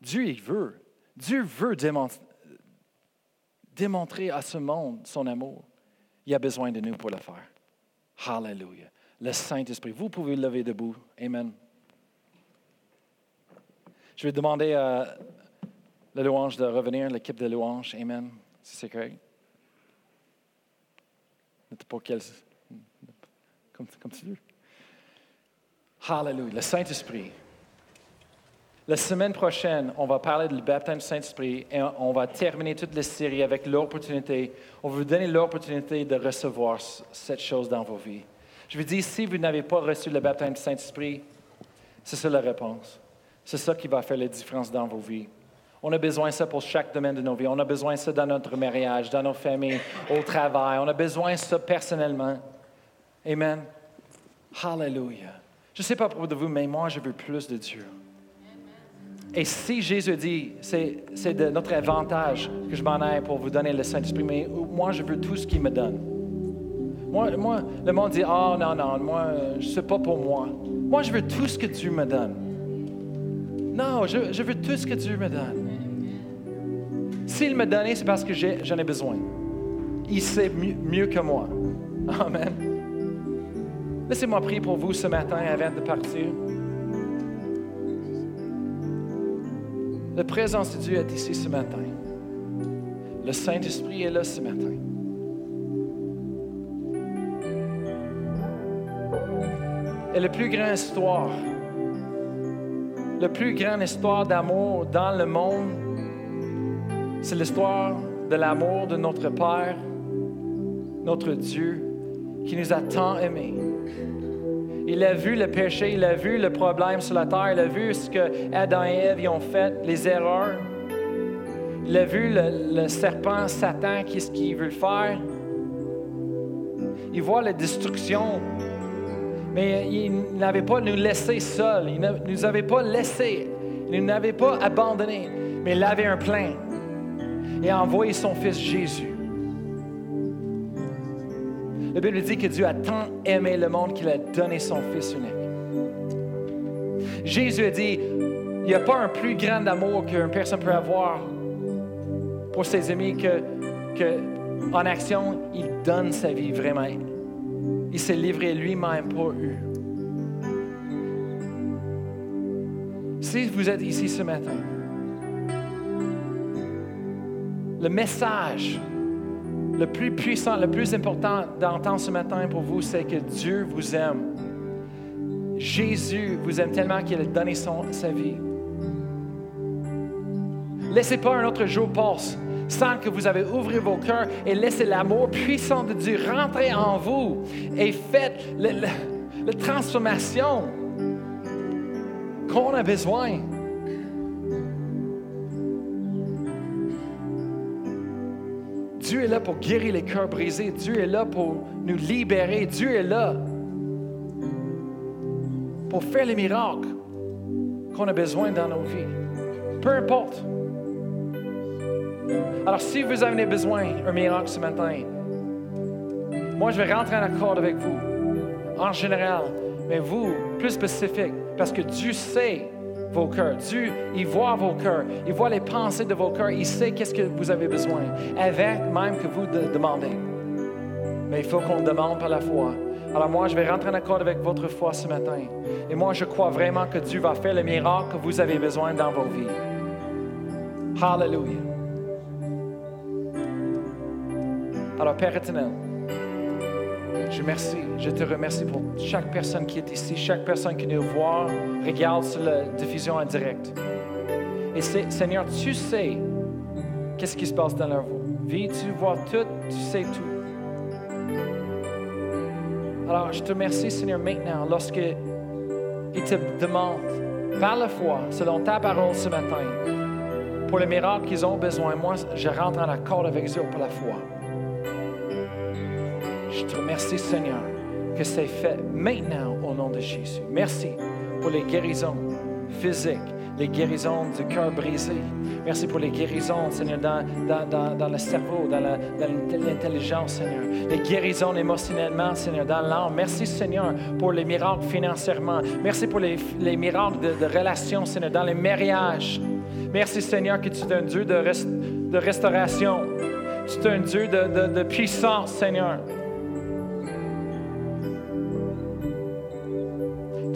Dieu, il veut. Dieu veut démontrer, à ce monde son amour. Il a besoin de nous pour le faire. Hallelujah. Le Saint-Esprit. Vous pouvez lever debout. Amen. Je vais demander à la louange de revenir, l'équipe de louange. Amen. c'est correct. Pour quel... Comme, comme tu veux. Hallelujah. Le Saint-Esprit. La semaine prochaine, on va parler du baptême du Saint-Esprit et on va terminer toute la série avec l'opportunité. On va vous donner l'opportunité de recevoir cette chose dans vos vies. Je vous dis, si vous n'avez pas reçu le baptême du Saint-Esprit, c'est ça la réponse. C'est ça qui va faire la différence dans vos vies. On a besoin de ça pour chaque domaine de nos vies. On a besoin de ça dans notre mariage, dans nos familles, au travail. On a besoin de ça personnellement. Amen. Hallelujah. Je ne sais pas pour vous, mais moi, je veux plus de Dieu. Et si Jésus dit, c'est de notre avantage que je m'en aille pour vous donner le Saint-Esprit, mais moi, je veux tout ce qu'il me donne. Moi, le monde dit, oh non, non, moi, je pas pour moi. Moi, je veux tout ce que Dieu me donne. Non, je veux tout ce que Dieu me donne. S'il me donne, c'est parce que j'en ai, besoin. Il sait mieux, mieux que moi. Amen. Laissez-moi prier pour vous ce matin avant de partir. La présence de Dieu est ici ce matin. Le Saint-Esprit est là ce matin. Et la plus grande histoire, la plus grande histoire d'amour dans le monde, c'est l'histoire de l'amour de notre Père, notre Dieu, qui nous a tant aimés il a vu le péché, il a vu le problème sur la terre, il a vu ce que Adam et Ève ont fait, les erreurs. Il a vu le, serpent Satan, qu'est-ce qu'il veut faire. Il voit la destruction. Mais il n'avait pas nous laissé seuls. Il ne nous avait pas laissés. Il ne nous avait pas abandonnés. Mais il avait un plein. Et a envoyé son fils Jésus la Bible dit que Dieu a tant aimé le monde qu'il a donné son Fils unique. Jésus a dit, il n'y a pas un plus grand amour qu'une personne peut avoir pour ses amis que, que en action, il donne sa vie vraiment. Il s'est livré lui-même pour eux. Si vous êtes ici ce matin, le message le plus puissant, le plus important d'entendre ce matin pour vous, c'est que Dieu vous aime. Jésus vous aime tellement qu'il a donné sa vie. Laissez pas un autre jour passer sans que vous avez ouvert vos cœurs et laissez l'amour puissant de Dieu rentrer en vous et faites la transformation qu'on a besoin. Dieu est là pour guérir les cœurs brisés. Dieu est là pour nous libérer. Dieu est là pour faire les miracles qu'on a besoin dans nos vies. Peu importe. Alors, si vous avez besoin d'un miracle ce matin, moi, je vais rentrer en accord avec vous, en général, mais vous, plus spécifique, parce que Dieu sait vos cœurs. Dieu, il voit vos cœurs. Il voit les pensées de vos cœurs. Il sait qu'est-ce que vous avez besoin, avant même que vous demandez. Mais il faut qu'on demande par la foi. Alors moi, je vais rentrer en accord avec votre foi ce matin. Et moi, je crois vraiment que Dieu va faire le miracle que vous avez besoin dans vos vies. Hallelujah. Alors, Père éternel, je te remercie pour chaque personne qui est ici, chaque personne qui nous voit, regarde sur la diffusion en direct. Et Seigneur, tu sais qu'est-ce qui se passe dans leur vie. Tu vois tout, tu sais tout. Alors, je te remercie, Seigneur, maintenant, lorsque il te demande, par la foi, selon ta parole ce matin, pour le miracle qu'ils ont besoin, moi, je rentre en accord avec eux pour la foi. Te remercie, Seigneur, que c'est fait maintenant au nom de Jésus. Merci pour les guérisons physiques, les guérisons du cœur brisé. Merci pour les guérisons, Seigneur, dans, dans, le cerveau, dans l'intelligence, Seigneur. Les guérisons émotionnellement, Seigneur, dans l'âme. Merci, Seigneur, pour les miracles financièrement. Merci pour les, miracles de, relations, Seigneur, dans les mariages. Merci, Seigneur, que tu es un Dieu de, de restauration. Tu es un Dieu de, de puissance, Seigneur.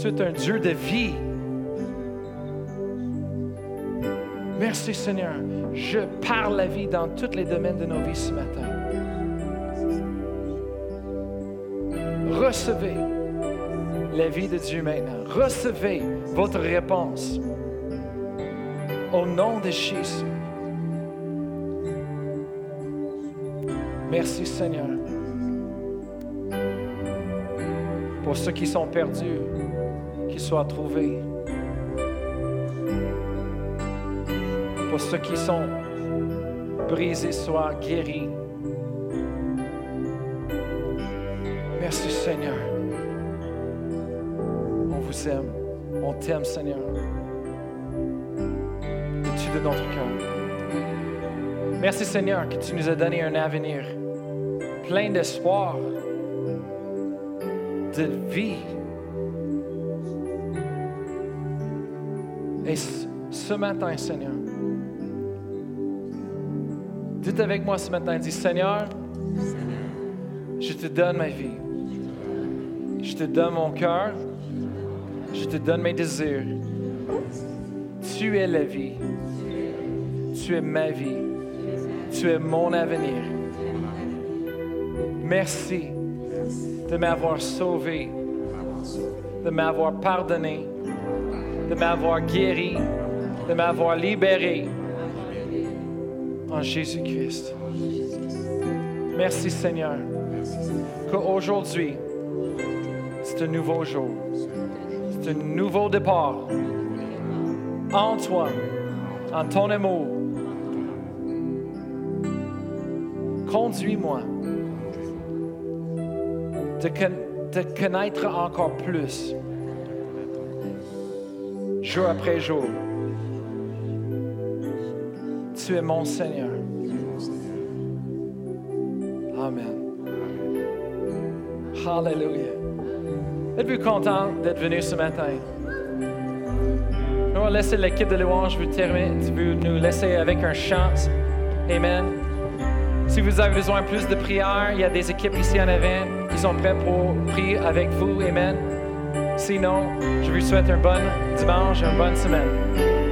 Tu un Dieu de vie. Merci Seigneur. Je parle la vie dans tous les domaines de nos vies ce matin. Recevez la vie de Dieu maintenant. Recevez votre réponse. Au nom de Jésus. Merci Seigneur. Pour ceux qui sont perdus, qu'ils soient trouvés. Pour ceux qui sont brisés, soient guéris. Merci Seigneur. On vous aime. On t'aime Seigneur. Et tu de notre cœur? Merci Seigneur que tu nous as donné un avenir plein d'espoir, de vie. Et ce matin, Seigneur, dites avec moi ce matin, dis Seigneur, je te donne ma vie. Je te donne mon cœur. Je te donne mes désirs. Tu es la vie. Tu es ma vie. Tu es mon avenir. Merci de m'avoir sauvé, de m'avoir pardonné, de m'avoir guéri, de m'avoir libéré en Jésus-Christ. Merci Seigneur, qu'aujourd'hui, c'est un nouveau jour, c'est un nouveau départ en toi, en ton amour. Conduis-moi de connaître encore plus, jour après jour. Tu es mon Seigneur. Amen. Hallelujah. Êtes-vous content d'être venu ce matin? On va laisser l'équipe de louange vous terminer, nous laisser avec un chant. Amen. Si vous avez besoin plus de prière, il y a des équipes ici en avant qui sont prêts pour prier avec vous. Amen. Sinon, je vous souhaite un bon dimanche, une bonne semaine.